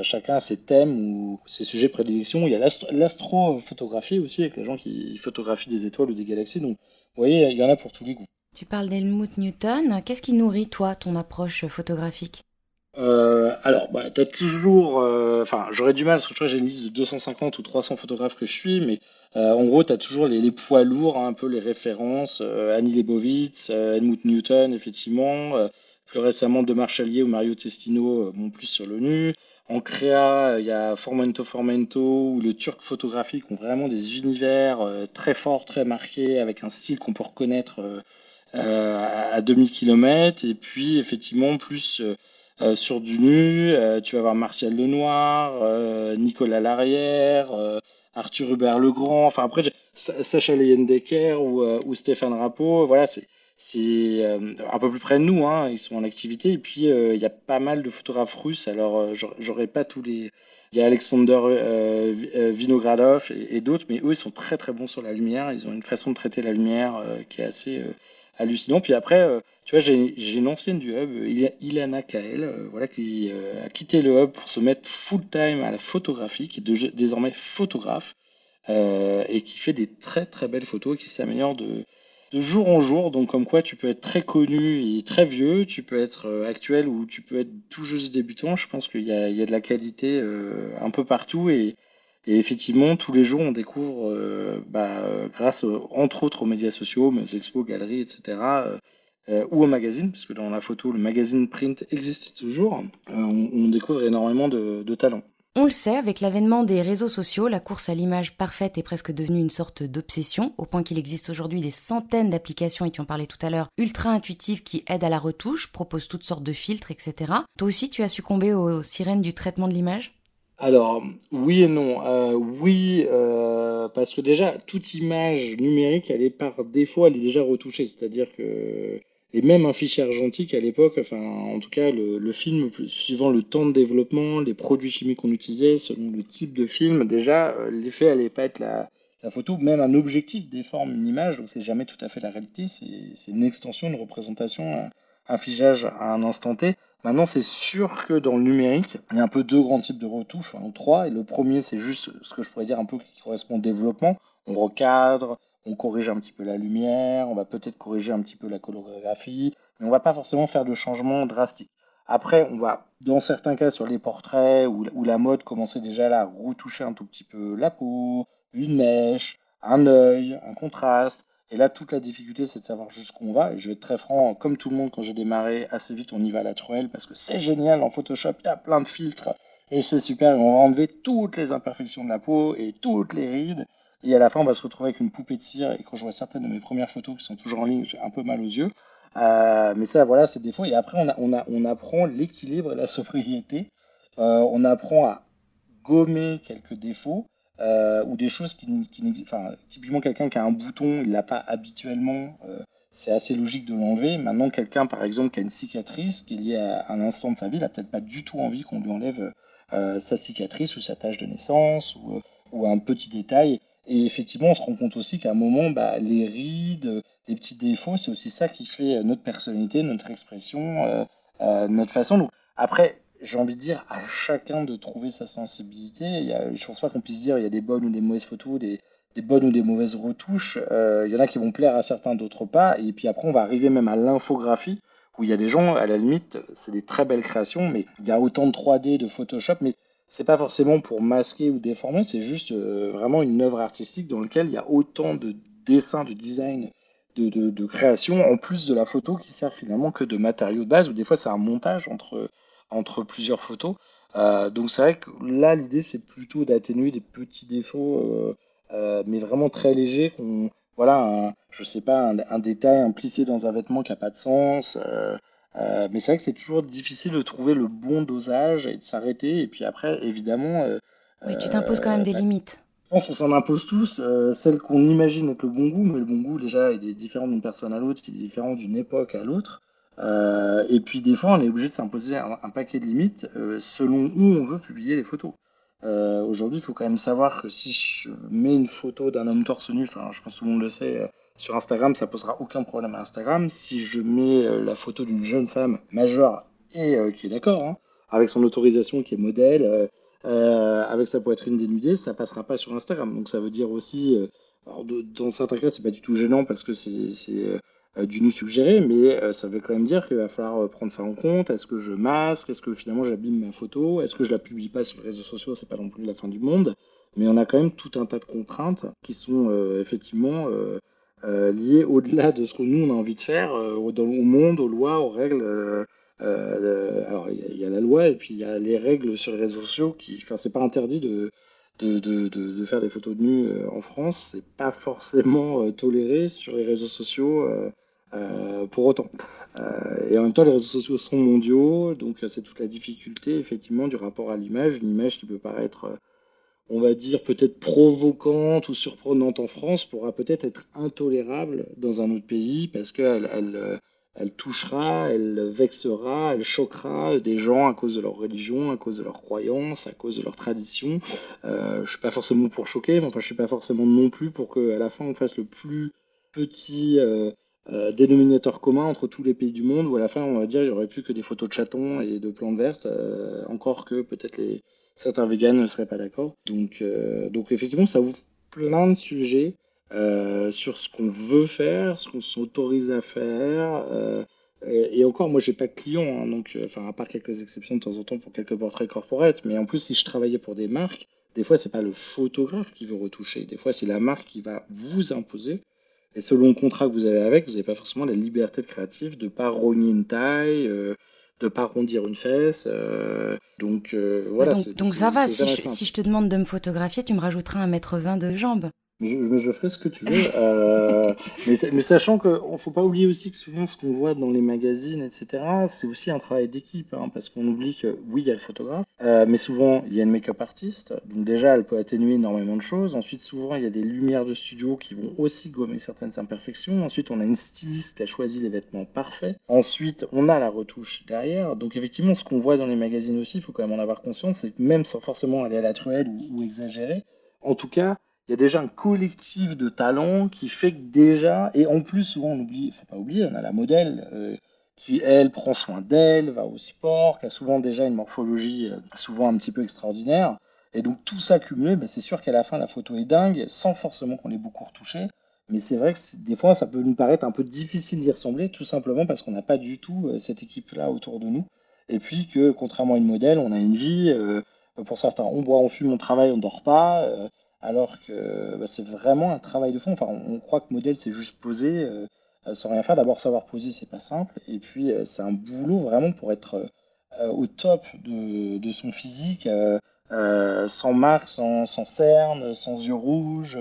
chacun a ses thèmes ou ses sujets de prédilection. Il y a l'astrophotographie aussi, avec les gens qui photographient des étoiles ou des galaxies. Donc, vous voyez, il y en a pour tous les goûts. Tu parles d'Helmut Newton. Qu'est-ce qui nourrit, toi, ton approche photographique? Euh, alors, bah, t'as toujours, euh, enfin, j'aurais du mal parce que j'ai une liste de 250 ou 300 photographes que je suis, mais euh, en gros, t'as toujours les, poids lourds, hein, un peu les références, Annie Leibovitz, Helmut Newton, effectivement, plus récemment de Marchalier ou Mario Testino, bon, plus sur l'ONU. En créa, il y a Formento Formento ou le Turc photographique ont vraiment des univers très forts, très marqués, avec un style qu'on peut reconnaître à 2000 km. Et puis, effectivement, plus euh, sur du nu, euh, tu vas voir Martial Lenoir, euh, Nicolas Larrière, Arthur Hubert Legrand, enfin après Sacha Leyendecker ou, ou Stéphane Rapeau, voilà, c'est un peu plus près de nous, hein, ils sont en activité. Et puis il y a pas mal de photographes russes. Alors j'aurais pas tous les. Il y a Alexander Vinogradov et, et d'autres, mais eux ils sont très très bons sur la lumière. Ils ont une façon de traiter la lumière qui est assez hallucinant. Puis après, euh, tu vois, j'ai une ancienne du hub, Ilana Kael, euh, voilà, qui euh, a quitté le hub pour se mettre full time à la photographie, qui est désormais photographe et qui fait des très très belles photos, qui s'améliore de jour en jour. Donc, comme quoi, tu peux être très connu et très vieux, tu peux être euh, actuel ou tu peux être tout juste débutant. Je pense qu'il y a, de la qualité euh, un peu partout et, et, effectivement, tous les jours, on découvre, euh, bah, grâce entre autres aux médias sociaux, aux expos, galeries, etc. ou aux magazines, puisque dans la photo, le magazine print existe toujours. On, on, découvre énormément de, de talents. On le sait, avec l'avènement des réseaux sociaux, la course à l'image parfaite est presque devenue une sorte d'obsession, au point qu'il existe aujourd'hui des centaines d'applications, et tu en parlais tout à l'heure, ultra intuitives qui aident à la retouche, proposent toutes sortes de filtres, etc. Toi aussi, tu as succombé aux sirènes du traitement de l'image? Alors, oui et non. Euh, oui, euh, parce que déjà, toute image numérique, elle est par défaut, elle est déjà retouchée. C'est-à-dire que et même un fichier argentique à l'époque, enfin en tout cas le, film, suivant le temps de développement, les produits chimiques qu'on utilisait, selon le type de film, déjà euh, l'effet allait pas être la, photo, même un objectif déforme une image, donc c'est jamais tout à fait la réalité, c'est une extension, une représentation, un, un figeage à un instant T. Maintenant c'est sûr que dans le numérique, il y a un peu deux grands types de retouches, enfin trois, et le premier c'est juste ce que je pourrais dire un peu qui correspond au développement, on recadre, on corrige un petit peu la lumière, on va peut-être corriger un petit peu la colographie, mais on va pas forcément faire de changements drastiques. Après, on va, dans certains cas, sur les portraits où, la mode commençait déjà à retoucher un tout petit peu la peau, une mèche, un œil, un contraste. Et là, toute la difficulté, c'est de savoir jusqu'où on va. Et je vais être très franc, comme tout le monde, quand j'ai démarré, assez vite, on y va à la truelle parce que c'est génial en Photoshop, il y a plein de filtres et c'est super. on va enlever toutes les imperfections de la peau et toutes les rides. Et à la fin, on va se retrouver avec une poupée de cire. Et quand je vois certaines de mes premières photos qui sont toujours en ligne, j'ai un peu mal aux yeux. Euh, mais ça, voilà, c'est des défauts. Et après, on, apprend l'équilibre et la sobriété. Euh, on apprend à gommer quelques défauts euh, ou des choses qui, qui. Enfin, typiquement, quelqu'un qui a un bouton, il l'a pas habituellement. Euh, c'est assez logique de l'enlever. Maintenant, quelqu'un, par exemple, qui a une cicatrice qui est liée à un instant de sa vie, il n'a peut-être pas du tout envie qu'on lui enlève euh, sa cicatrice ou sa tache de naissance ou, un petit détail. Et effectivement, on se rend compte aussi qu'à un moment, bah, les rides, les petits défauts, c'est aussi ça qui fait notre personnalité, notre expression, notre façon. Donc, après, j'ai envie de dire à chacun de trouver sa sensibilité. Il y a, je pense pas qu'on puisse dire il y a des bonnes ou des mauvaises photos, des, des bonnes ou des mauvaises retouches. Euh, il y en a qui vont plaire à certains, d'autres pas. Et puis après, on va arriver même à l'infographie où il y a des gens, à la limite, c'est des très belles créations, mais il y a autant de 3D, de Photoshop, mais c'est pas forcément pour masquer ou déformer, c'est juste euh, vraiment une œuvre artistique dans laquelle il y a autant de dessins, de design, de, de, création, en plus de la photo qui sert finalement que de matériau de base, ou des fois c'est un montage entre, entre plusieurs photos. Euh, donc c'est vrai que là l'idée c'est plutôt d'atténuer des petits défauts, euh, euh mais vraiment très légers. Voilà, un, je sais pas, un, un, détail, un plissé dans un vêtement qui a pas de sens. Mais c'est vrai que c'est toujours difficile de trouver le bon dosage et de s'arrêter. Et puis après, évidemment. Oui, tu t'imposes quand même des bah, limites. Je pense qu'on s'en impose tous. Euh, celle qu'on imagine être le bon goût, mais le bon goût, déjà, il est différent d'une personne à l'autre, il est différent d'une époque à l'autre. Euh, et puis, des fois, on est obligé de s'imposer un, paquet de limites selon où on veut publier les photos. Aujourd'hui, il faut quand même savoir que si je mets une photo d'un homme torse nu, enfin, je pense tout le monde le sait sur Instagram, ça posera aucun problème à Instagram. Si je mets euh, la photo d'une jeune femme majeure et euh, qui est d'accord, hein, avec son autorisation qui est modèle, euh, euh, avec sa poitrine dénudée, ça passera pas sur Instagram. Donc ça veut dire aussi, euh, dans certains cas, c'est pas du tout gênant parce que c'est du nu suggéré, mais ça veut quand même dire qu'il va falloir prendre ça en compte. Est-ce que je masque? Est-ce que finalement j'abîme ma photo? Est-ce que je la publie pas sur les réseaux sociaux? C'est pas non plus la fin du monde. Mais on a quand même tout un tas de contraintes qui sont effectivement euh, lié au-delà de ce que nous on a envie de faire, euh, au monde, aux lois, aux règles. Euh, euh alors il y, a la loi et puis il y a les règles sur les réseaux sociaux qui, enfin c'est pas interdit de de, de, de, de, faire des photos de nu euh, en France, c'est pas forcément toléré sur les réseaux sociaux. Euh, pour autant. Euh, et en même temps, les réseaux sociaux sont mondiaux, donc c'est toute la difficulté effectivement du rapport à l'image, une image qui peut paraître on va dire, peut-être provocante ou surprenante en France pourra peut-être être intolérable dans un autre pays parce qu'elle elle, touchera, elle vexera, elle choquera des gens à cause de leur religion, à cause de leurs croyances, à cause de leur tradition. Euh, je suis pas forcément pour choquer, mais enfin je suis pas forcément non plus pour qu'à la fin on fasse le plus petit euh, dénominateur commun entre tous les pays du monde, où à la fin on va dire il y aurait plus que des photos de chatons et de plantes vertes, euh, encore que peut-être certains véganes ne seraient pas d'accord. Donc, euh, donc effectivement, ça ouvre plein de sujets. sur ce qu'on veut faire, ce qu'on s'autorise à faire. et encore, moi, j'ai pas de clients, hein, donc, enfin, à part quelques exceptions de temps en temps pour quelques portraits corporate, mais en plus, si je travaillais pour des marques, des fois, c'est pas le photographe qui veut retoucher, des fois, c'est la marque qui va vous imposer. Et selon le contrat que vous avez avec, vous n'avez pas forcément la liberté de créative de ne pas rogner une taille, de ne pas arrondir une fesse. donc voilà. donc, ça va, si je, si je, te demande de me photographier, tu me rajouteras un mètre vingt de jambes. Mais je, je, ferai ce que tu veux. Euh, mais, mais, sachant qu'il ne faut pas oublier aussi que souvent ce qu'on voit dans les magazines, etc., c'est aussi un travail d'équipe. Hein, parce qu'on oublie que oui, il y a le photographe, euh, mais souvent il y a une make-up artiste. Donc déjà, elle peut atténuer énormément de choses. Ensuite, souvent, il y a des lumières de studio qui vont aussi gommer certaines imperfections. Ensuite, on a une styliste qui a choisi les vêtements parfaits. Ensuite, on a la retouche derrière. Donc effectivement, ce qu'on voit dans les magazines aussi, il faut quand même en avoir conscience, c'est que même sans forcément aller à la truelle ou, ou exagérer, en tout cas, il y a déjà un collectif de talents qui fait que déjà, et en plus souvent on oublie, faut pas oublier, on a la modèle euh, qui elle prend soin d'elle, va au sport, qui a souvent déjà une morphologie euh, souvent un petit peu extraordinaire, et donc tout ça cumulé, c'est sûr qu'à la fin la photo est dingue, sans forcément qu'on ait beaucoup retouché, mais c'est vrai que des fois ça peut nous paraître un peu difficile d'y ressembler, tout simplement parce qu'on n'a pas du tout euh, cette équipe-là autour de nous, et puis que contrairement à une modèle, on a une vie, pour certains on boit, on fume, on travaille, on dort pas alors que bah, c'est vraiment un travail de fond. Enfin, on, croit que modèle, c'est juste poser euh, sans rien faire. D'abord, savoir poser, c'est pas simple. Et puis, euh, c'est un boulot vraiment pour être euh, au top de, son physique, sans marque, sans, sans cerne, sans yeux rouges.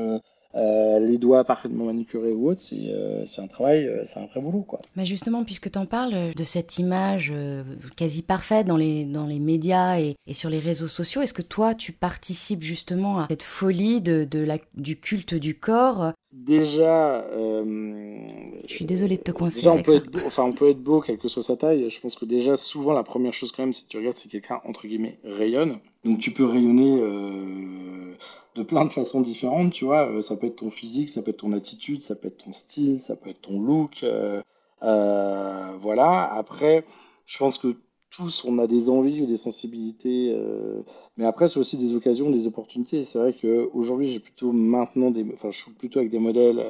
Euh, les doigts parfaitement manicurés ou autre, c'est euh, un travail, euh, c'est un vrai boulot. Quoi. Mais justement, puisque tu en parles de cette image quasi parfaite dans les, dans les médias et, et sur les réseaux sociaux, est-ce que toi, tu participes justement à cette folie de, de la, du culte du corps? Déjà, je suis désolée de te coincer. Déjà, on, peut Être beau, enfin, on peut être beau, quelle que soit sa taille. Je pense que déjà, souvent, la première chose quand même, si tu regardes, c'est quelqu'un, entre guillemets, rayonne. Donc tu peux rayonner de plein de façons différentes, tu vois. Euh, ça peut être ton physique, ça peut être ton attitude, ça peut être ton style, ça peut être ton look. Euh, euh, voilà. Après, je pense que tous, on a des envies ou des sensibilités. mais après, c'est aussi des occasions, des opportunités. C'est vrai qu'aujourd'hui, j'ai plutôt maintenant. Enfin, je suis plutôt avec des modèles,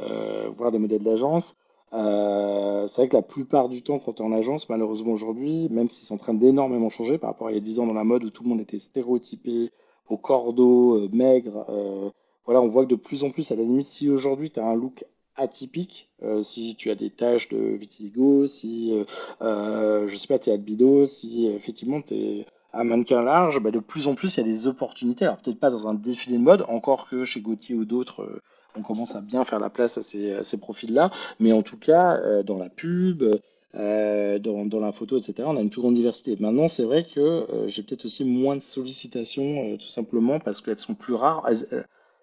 voire des modèles d'agence. C'est vrai que la plupart du temps, quand tu es en agence, malheureusement aujourd'hui, même s'ils sont en train d'énormément changer par rapport à il y a 10 ans dans la mode où tout le monde était stéréotypé, au cordeau, euh, maigre. Euh, voilà, on voit que de plus en plus, à la limite, si aujourd'hui tu as un look atypique, euh, si tu as des taches de vitiligo, si, je sais pas, tu es albido, si effectivement tu es un mannequin large, bah, de plus en plus il y a des opportunités. Alors peut-être pas dans un défilé de mode, encore que chez Gauthier ou d'autres, on commence à bien faire la place à ces, profils-là, mais en tout cas dans la pub, euh, dans, la photo, etc. On a une plus grande diversité. Maintenant, c'est vrai que euh, j'ai peut-être aussi moins de sollicitations, euh, tout simplement parce qu'elles sont plus rares.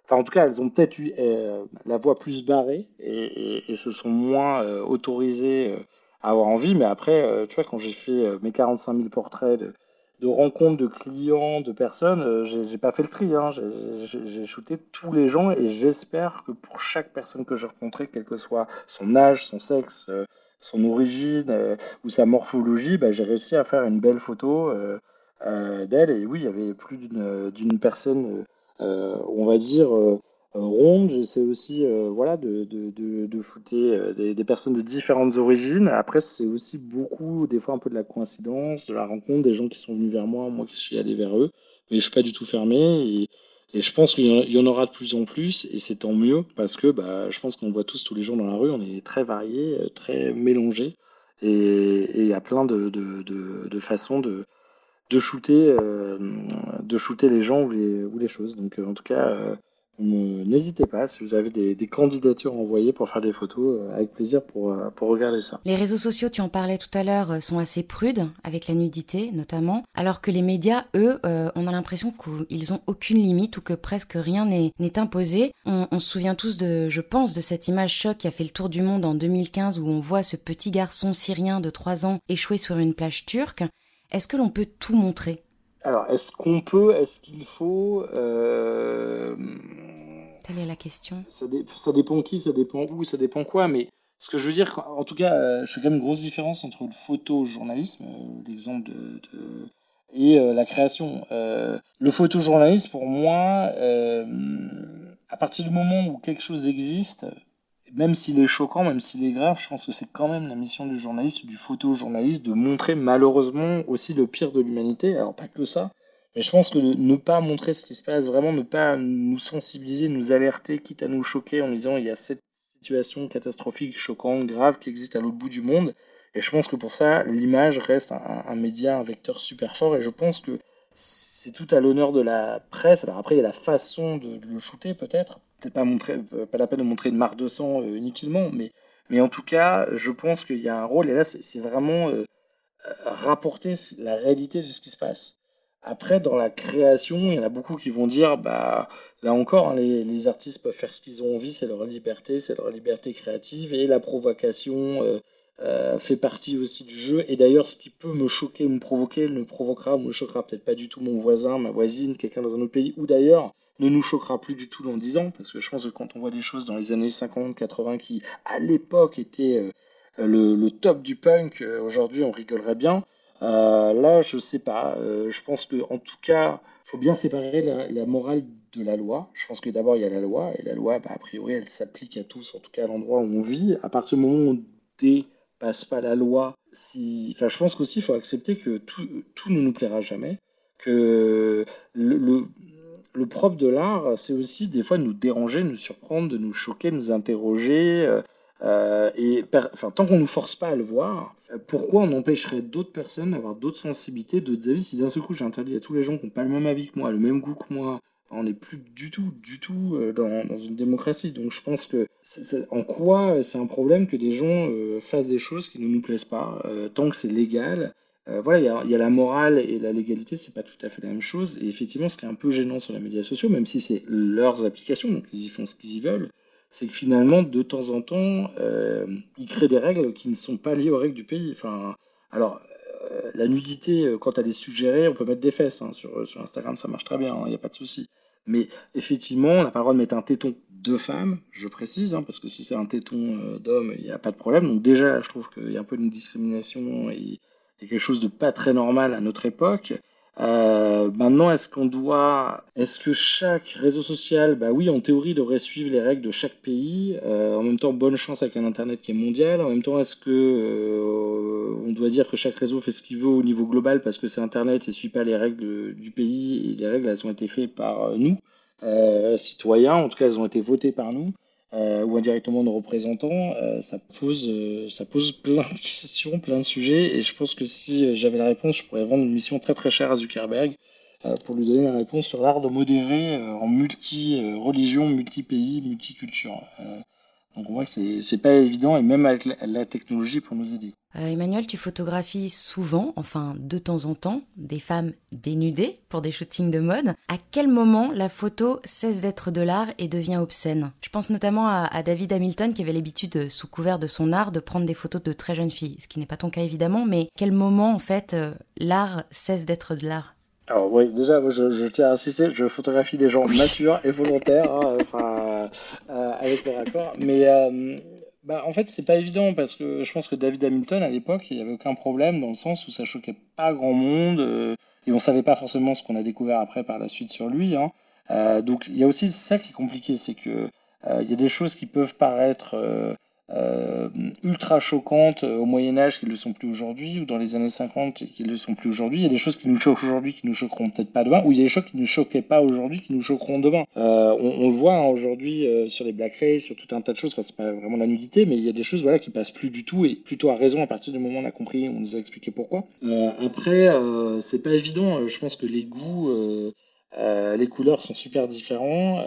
enfin, en tout cas, elles ont peut-être eu la voie plus barrée et, et, se sont moins autorisées à avoir envie. Mais après, tu vois, quand j'ai fait mes 45 000 portraits de, de rencontres de clients, de personnes, j'ai pas fait le tri. Hein. J'ai shooté tous les gens et j'espère que pour chaque personne que j'ai rencontrée, quel que soit son âge, son sexe, son origine euh, ou sa morphologie, bah, j'ai réussi à faire une belle photo euh, euh, d'elle. Et oui, il y avait plus d'une personne, on va dire, ronde. J'essaie aussi voilà, de, de, de, shooter des, personnes de différentes origines. Après, c'est aussi beaucoup, des fois, un peu de la coïncidence, de la rencontre, des gens qui sont venus vers moi, moi qui suis allé vers eux. Mais je suis pas du tout fermé. Et, je pense qu'il y en aura de plus en plus, et c'est tant mieux, parce que bah, je pense qu'on voit tous tous les jours dans la rue, on est très variés, euh, très mélangés, et il y a plein de, de, façons de, de, shooter, euh, de shooter les gens ou les, ou les choses. Donc euh, en tout cas, N'hésitez pas, si vous avez des, candidatures à envoyer pour faire des photos, euh, avec plaisir pour, euh, pour regarder ça. Les réseaux sociaux, tu en parlais tout à l'heure, euh, sont assez prudes, avec la nudité notamment, alors que les médias, eux, on a l'impression qu'ils ont aucune limite ou que presque rien n'est imposé. On, on, se souvient tous de, je pense, de cette image choc qui a fait le tour du monde en 2015 où on voit ce petit garçon syrien de 3 ans échouer sur une plage turque. Est-ce que l'on peut tout montrer? Alors, est-ce qu'on peut, est-ce qu'il faut. Telle est la question. Ça, dépend qui, ça dépend où, ça dépend quoi, mais ce que je veux dire, en tout cas, euh, je fais quand même une grosse différence entre le photojournalisme, euh, l'exemple de, et euh, la création. le photojournalisme, pour moi, à partir du moment où quelque chose existe, même s'il est choquant, même s'il est grave, je pense que c'est quand même la mission du journaliste, du photojournaliste, de montrer malheureusement aussi le pire de l'humanité. Alors pas que ça, mais je pense que ne pas montrer ce qui se passe, vraiment ne pas nous sensibiliser, nous alerter, quitte à nous choquer en disant il y a cette situation catastrophique, choquante, grave qui existe à l'autre bout du monde. Et je pense que pour ça, l'image reste un, média, un vecteur super fort. Et je pense que c'est tout à l'honneur de la presse. Alors après, il y a la façon de, le shooter peut-être. Peut-être pas, montrer, pas la peine de montrer une marque de sang euh, inutilement, mais, mais en tout cas, je pense qu'il y a un rôle. Et là, c'est vraiment euh, rapporter la réalité de ce qui se passe. Après, dans la création, il y en a beaucoup qui vont dire, bah, là encore, hein, les, artistes peuvent faire ce qu'ils ont envie, c'est leur liberté, c'est leur liberté créative, et la provocation euh, euh, fait partie aussi du jeu. Et d'ailleurs, ce qui peut me choquer, me provoquer, ne provoquera, me choquera peut-être pas du tout mon voisin, ma voisine, quelqu'un dans un autre pays, ou d'ailleurs, ne nous choquera plus du tout dans 10 ans, parce que je pense que quand on voit des choses dans les années 50, 80 qui, à l'époque, étaient euh, le, top du punk, aujourd'hui, on rigolerait bien. Euh, là, je sais pas. Euh, je pense que, en tout cas, faut bien séparer la, morale de la loi. Je pense que d'abord il y a la loi et la loi, bah, a priori, elle s'applique à tous, en tout cas à l'endroit où on vit. À partir du moment où on dépasse pas la loi, si, enfin, je pense qu'aussi il faut accepter que tout, ne nous plaira jamais, que le, le, propre de l'art, c'est aussi des fois de nous déranger, nous surprendre, de nous choquer, de nous interroger. Euh, et enfin, tant qu'on ne nous force pas à le voir, euh, pourquoi on empêcherait d'autres personnes d'avoir d'autres sensibilités, d'autres avis Si d'un seul coup j'interdis à tous les gens qui n'ont pas le même avis que moi, le même goût que moi, on n'est plus du tout, du tout euh, dans, une démocratie. Donc je pense que en quoi c'est un problème que des gens fassent des choses qui ne nous plaisent pas, tant que c'est légal. voilà, il y y a, la morale et la légalité, c'est pas tout à fait la même chose. Et effectivement, ce qui est un peu gênant sur les médias sociaux, même si c'est leurs applications, donc ils y font ce qu'ils y veulent, c'est que finalement, de temps en temps, euh, ils créent des règles qui ne sont pas liées aux règles du pays. Enfin, alors, euh, la nudité, euh, quand elle est suggérée, on peut mettre des fesses. Hein, sur, sur, Instagram, ça marche très bien, il hein, n'y a pas de souci. Mais effectivement, on n'a pas le droit de mettre un téton de femme, je précise, hein, parce que si c'est un téton d'homme, il n'y a pas de problème. Donc déjà, je trouve qu'il y a un peu une discrimination et quelque chose de pas très normal à notre époque. Euh, maintenant, est-ce qu'on doit, est-ce que chaque réseau social, bah oui, en théorie, devrait suivre les règles de chaque pays. Euh, en même temps, bonne chance avec un internet qui est mondial. En même temps, est-ce que euh, on doit dire que chaque réseau fait ce qu'il veut au niveau global parce que c'est internet et suit pas les règles du pays et les règles elles ont été faites par nous, citoyens. En tout cas, elles ont été votées par nous. Euh, ou indirectement nos représentants, euh, ça, pose, euh, ça pose plein de questions, plein de sujets. Et je pense que si j'avais la réponse, je pourrais vendre une mission très très chère à Zuckerberg pour lui donner la réponse sur l'art de modérer en multi-religion, multi-pays, multiculture. Donc on voit que c'est pas évident et même avec la, technologie pour nous aider. Euh, Emmanuel, tu photographies souvent, enfin de temps en temps, des femmes dénudées pour des shootings de mode. À quel moment la photo cesse d'être de l'art et devient obscène? Je pense notamment à, David Hamilton qui avait l'habitude, sous couvert de son art, de prendre des photos de très jeunes filles, ce qui n'est pas ton cas évidemment, mais quel moment en fait euh, l'art cesse d'être de l'art? Alors oui, déjà, je, tiens à insister, je photographie des gens matures et volontaires, hein, enfin, euh, avec le raccord. Mais euh, bah, en fait, c'est pas évident parce que je pense que David Hamilton, à l'époque, il n'y avait aucun problème dans le sens où ça choquait pas grand monde euh, et on savait pas forcément ce qu'on a découvert après par la suite sur lui. Hein. donc il y a aussi ça qui est compliqué, c'est que il y a des choses qui peuvent paraître euh, ultra choquantes euh, au Moyen Âge qui ne le sont plus aujourd'hui, ou dans les années 50 qui ne le sont plus aujourd'hui. Il y a des choses qui nous choquent aujourd'hui qui nous choqueront peut-être pas demain, ou il y a des choses qui ne choquaient pas aujourd'hui qui nous choqueront demain. Euh, on, le voit hein, aujourd'hui sur les blackface, sur tout un tas de choses. Enfin, c'est pas vraiment la nudité, mais il y a des choses voilà qui passent plus du tout et plutôt à raison à partir du moment où on a compris, on nous a expliqué pourquoi. après, c'est pas évident. Je pense que les goûts, les couleurs sont super différents.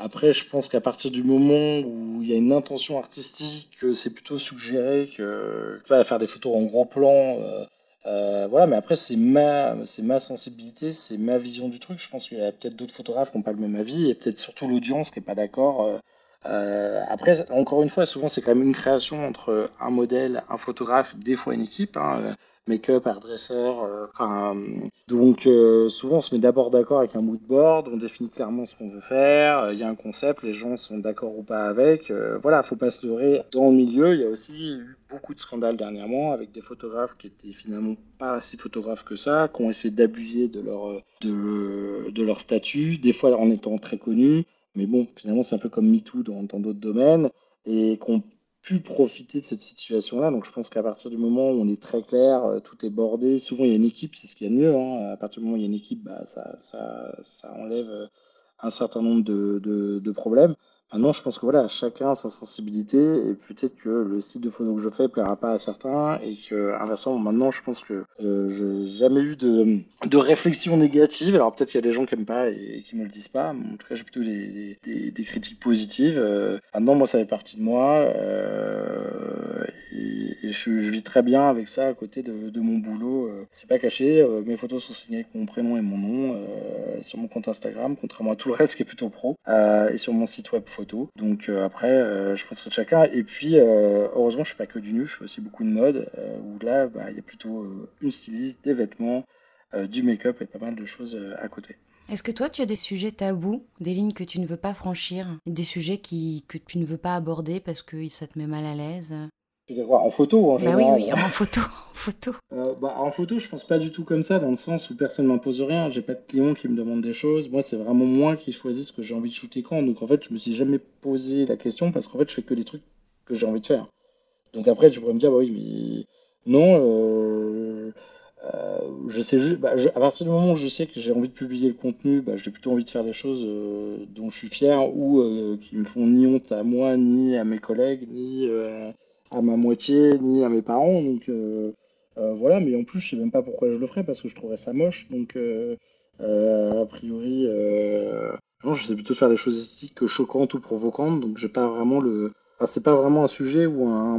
Après, je pense qu'à partir du moment où il y a une intention artistique, c'est plutôt suggéré que faire des photos en grand plan. Euh, euh, voilà, mais après, c'est ma, ma sensibilité, c'est ma vision du truc. Je pense qu'il y a peut-être d'autres photographes qui n'ont pas le même avis et peut-être surtout l'audience qui n'est pas d'accord. Euh, après, encore une fois, souvent, c'est quand même une création entre un modèle, un photographe, des fois une équipe. Hein make-up, hairdresser. Euh, enfin, donc euh, souvent on se met d'abord d'accord avec un mood board, on définit clairement ce qu'on veut faire, euh, il y a un concept, les gens sont d'accord ou pas avec. voilà, faut pas se leurrer. Dans le milieu, il y a aussi eu beaucoup de scandales dernièrement avec des photographes qui étaient finalement pas si photographes que ça, qui ont essayé d'abuser de leur de leur statut, des fois en étant très connus. Mais bon, finalement, c'est un peu comme MeToo dans d'autres domaines et qu'on pu profiter de cette situation-là. Donc je pense qu'à partir du moment où on est très clair, euh, tout est bordé, souvent il y a une équipe, c'est ce qu'il y a de mieux. Hein. À partir du moment où il y a une équipe, bah, ça, enlève euh, un certain nombre de, de problèmes. Maintenant, je pense que voilà, chacun a sa sensibilité et peut-être que le style de photo que je fais plaira pas à certains et que inversement, maintenant, je pense que euh, je n'ai jamais eu de, de réflexion négative. Alors peut-être qu'il y a des gens qui aiment pas et, qui me le disent pas. En tout cas, j'ai plutôt des, des, des, critiques positives. Euh, maintenant, moi, ça fait partie de moi euh, et, je, vis très bien avec ça à côté de, mon boulot. Euh, c'est pas caché. Euh, mes photos sont signées avec mon prénom et mon nom euh, sur mon compte Instagram, contrairement à tout le reste qui est plutôt pro, et sur mon site web donc euh, après, je pense que chacun. Et puis, heureusement, je fais pas que du nu, je fais aussi beaucoup de mode, où là, bah, il y a plutôt une styliste, des vêtements, du make-up et pas mal de choses à côté. Est-ce que toi, tu as des sujets tabous, des lignes que tu ne veux pas franchir, des sujets que tu ne veux pas aborder parce que ça te met mal à l'aise? En photo en bah Oui, oui, en photo. En photo. Euh, bah, en photo, je pense pas du tout comme ça, dans le sens où personne m'impose rien. J'ai pas de clients qui me demandent des choses. Moi, c'est vraiment moi qui choisis ce que j'ai envie de shooter quand. Donc, en fait, je me suis jamais posé la question parce qu'en fait, je fais que les trucs que j'ai envie de faire. Donc, après, tu pourrais me dire, bah oui, mais non, euh, euh, je sais juste, bah, à partir du moment où je sais que j'ai envie de publier le contenu, bah, j'ai plutôt envie de faire des choses euh, dont je suis fier ou euh, qui me font ni honte à moi, ni à mes collègues, ni euh, à ma moitié ni à mes parents. Donc euh, euh, voilà, mais en plus, je sais même pas pourquoi je le ferais parce que je trouverais ça moche. Donc euh, a priori, non, je sais plutôt faire des choses esthétiques que choquantes ou provocantes. Donc j'ai pas vraiment le. C'est pas vraiment un sujet ou un,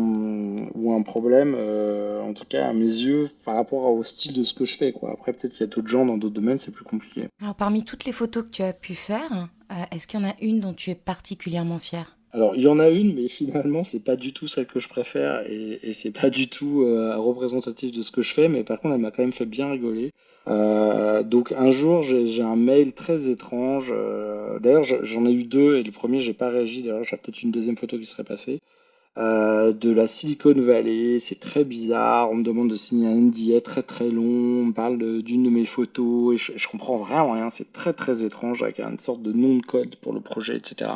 ou un problème, en tout cas à mes yeux, par rapport au style de ce que je fais. Quoi. Après, peut-être qu'il y a d'autres gens dans d'autres domaines, c'est plus compliqué. Alors, parmi toutes les photos que tu as pu faire, est-ce qu'il y en a une dont tu es particulièrement fier alors, il y en a une, mais finalement, c'est pas du tout celle que je préfère et, c'est pas du tout euh, représentatif de ce que je fais, mais par contre, elle m'a quand même fait bien rigoler. Euh, donc, un jour, j'ai un mail très étrange. Euh, d'ailleurs, j'en ai eu deux et le premier, j'ai pas réagi. D'ailleurs, j'ai peut-être une deuxième photo qui serait passée. De la Silicon Valley, c'est très bizarre. On me demande de signer un NDA très très long. On me parle d'une de, mes photos et je, je comprends vraiment rien. C'est très très étrange avec une sorte de nom de code pour le projet, etc.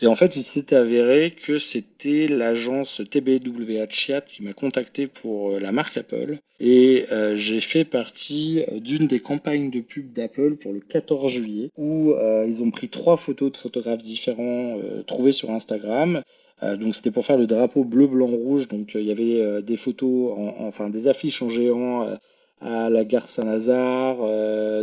Et en fait, il s'est avéré que c'était l'agence TBWA Chat qui m'a contacté pour euh, la marque Apple. Et euh, j'ai fait partie euh, d'une des campagnes de pub d'Apple pour le 14 juillet, où ils ont pris trois photos de photographes différents euh, trouvés sur Instagram. Donc c'était pour faire le drapeau bleu, blanc, rouge. Donc il y avait des photos, en, enfin des affiches en géant à la gare Saint-Lazare,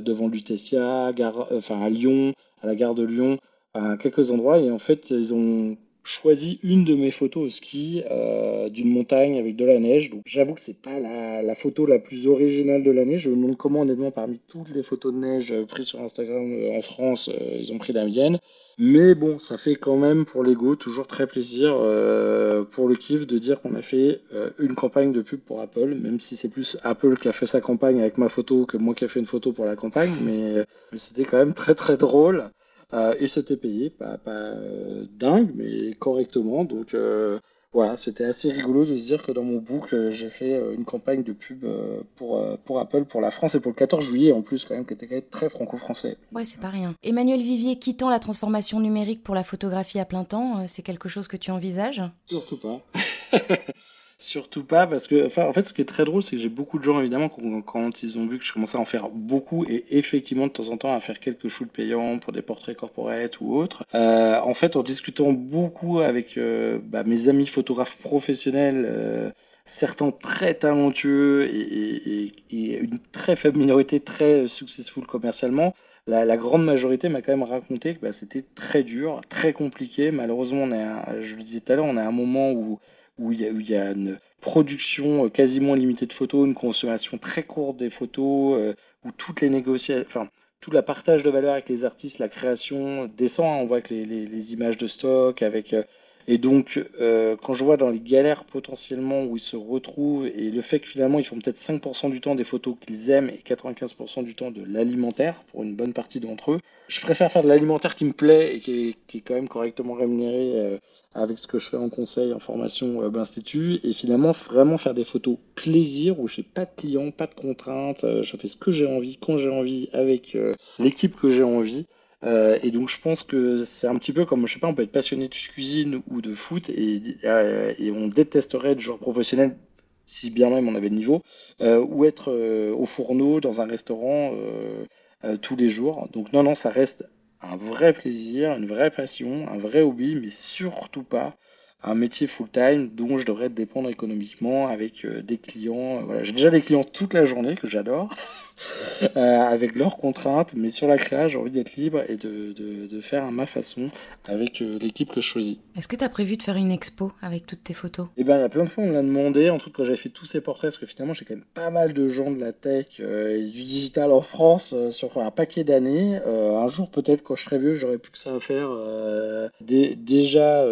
devant Lutetia, enfin à Lyon, à la gare de Lyon à quelques endroits et en fait ils ont choisi une de mes photos au ski euh, d'une montagne avec de la neige. Donc j'avoue que c'est pas la, photo la plus originale de l'année. Je me demande comment honnêtement parmi toutes les photos de neige prises sur Instagram euh, en France, euh, ils ont pris la mienne. Mais bon, ça fait quand même pour l'ego toujours très plaisir euh, pour le kiff de dire qu'on a fait euh, une campagne de pub pour Apple, même si c'est plus Apple qui a fait sa campagne avec ma photo que moi qui a fait une photo pour la campagne. Mais c'était quand même très très drôle. Euh, il s'était payé, pas, pas euh, dingue, mais correctement. Donc euh, voilà, c'était assez rigolo de se dire que dans mon book, j'ai fait une campagne de pub pour, pour Apple, pour la France et pour le 14 juillet en plus, quand même, qui était très franco-français. Ouais, c'est pas rien. Emmanuel Vivier, quittant la transformation numérique pour la photographie à plein temps, c'est quelque chose que tu envisages? Surtout pas. Surtout pas, parce que, en fait, ce qui est très drôle, c'est que j'ai beaucoup de gens, évidemment, quand, ils ont vu que je commençais à en faire beaucoup, et effectivement, de temps en temps, à faire quelques shoots payants pour des portraits corporate ou autres, euh, en fait, en discutant beaucoup avec euh, bah, mes amis photographes professionnels, euh, certains très talentueux et, une très faible minorité très successful commercialement, la, grande majorité m'a quand même raconté que bah, c'était très dur, très compliqué. Malheureusement, on est je le disais tout à l'heure, on est à un moment où où il y a, une production euh, quasiment limitée de photos, une consommation très courte des photos, euh, où toutes les négociations, enfin, tout le partage de valeur avec les artistes, la création descend. Hein, on voit que les, images de stock, avec euh, et donc euh, quand je vois dans les galères potentiellement où ils se retrouvent et le fait que finalement ils font peut-être 5% du temps des photos qu'ils aiment et 95% du temps de l'alimentaire pour une bonne partie d'entre eux, je préfère faire de l'alimentaire qui me plaît et qui est, quand même correctement rémunéré euh, avec ce que je fais en conseil, en formation Web Institut, et finalement vraiment faire des photos plaisir où j'ai pas de clients, pas de contraintes, euh, je fais ce que j'ai envie, quand j'ai envie, avec l'équipe que j'ai envie. Euh, et donc je pense que c'est un petit peu comme, je sais pas, on peut être passionné de cuisine ou de foot et, euh, on détesterait être joueur professionnel si bien même on avait le niveau, euh, ou être au fourneau dans un restaurant tous les jours. Donc non, non, ça reste un vrai plaisir, une vraie passion, un vrai hobby, mais surtout pas un métier full-time dont je devrais dépendre économiquement avec des clients. Voilà. J'ai déjà des clients toute la journée que j'adore. Euh, avec leurs contraintes, mais sur la créa, j'ai envie d'être libre et de, de, faire à ma façon avec euh, l'équipe que je choisis. Est-ce que tu as prévu de faire une expo avec toutes tes photos? Eh bien, il y a plein de fois, on me l'a demandé, en tout cas, j'avais fait tous ces portraits, parce que finalement, j'ai quand même pas mal de gens de la tech euh, et du digital en France sur un paquet d'années. un jour, peut-être, quand je serai vieux, j'aurai plus que ça à faire. déjà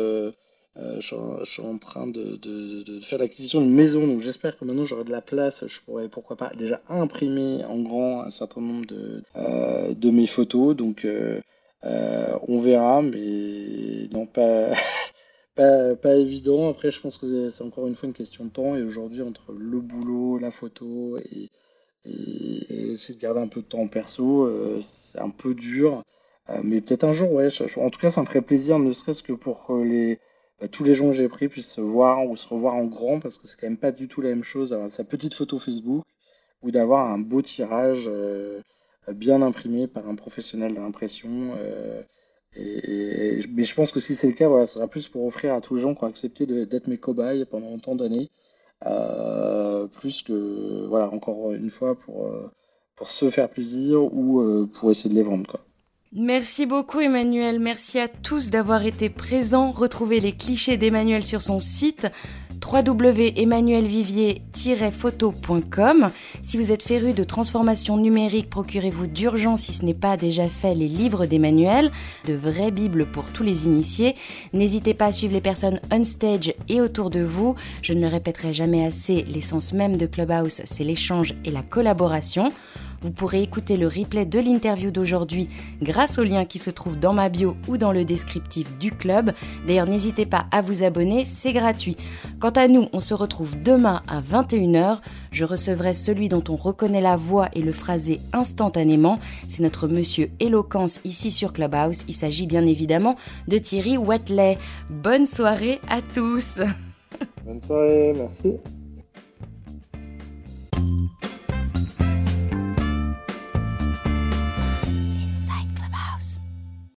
euh, je, suis en train de, faire l'acquisition d'une maison, donc j'espère que maintenant j'aurai de la place. Je pourrais, pourquoi pas, déjà imprimer en grand un certain nombre de, euh, mes photos. Donc euh, on verra, mais non, pas, pas, évident. Après, je pense que c'est encore une fois une question de temps. Et aujourd'hui, entre le boulot, la photo et, et, essayer de garder un peu de temps perso, c'est un peu dur. mais peut-être un jour, ouais. en tout cas, ça me ferait plaisir, ne serait-ce que pour les bah, tous les gens que j'ai pris puissent se voir ou se revoir en grand parce que c'est quand même pas du tout la même chose d'avoir sa petite photo Facebook ou d'avoir un beau tirage euh, bien imprimé par un professionnel de l'impression. Euh, et, mais je pense que si c'est le cas, voilà, ce sera plus pour offrir à tous les gens qui ont accepté d'être mes cobayes pendant tant d'années, euh, plus que, voilà, encore une fois, pour, pour se faire plaisir ou pour essayer de les vendre. Quoi. Merci beaucoup Emmanuel, merci à tous d'avoir été présents. Retrouvez les clichés d'Emmanuel sur son site www.emmanuelvivier-photo.com. Si vous êtes féru de transformation numérique, procurez-vous d'urgence, si ce n'est pas déjà fait, les livres d'Emmanuel, de vraies bibles pour tous les initiés. N'hésitez pas à suivre les personnes on stage et autour de vous. Je ne le répéterai jamais assez, l'essence même de Clubhouse, c'est l'échange et la collaboration. Vous pourrez écouter le replay de l'interview d'aujourd'hui grâce au lien qui se trouve dans ma bio ou dans le descriptif du club. D'ailleurs, n'hésitez pas à vous abonner, c'est gratuit. Quant à nous, on se retrouve demain à 21h. Je recevrai celui dont on reconnaît la voix et le phrasé instantanément. C'est notre monsieur éloquence ici sur Clubhouse. Il s'agit bien évidemment de Thierry Watley. Bonne soirée à tous. Bonne soirée, merci.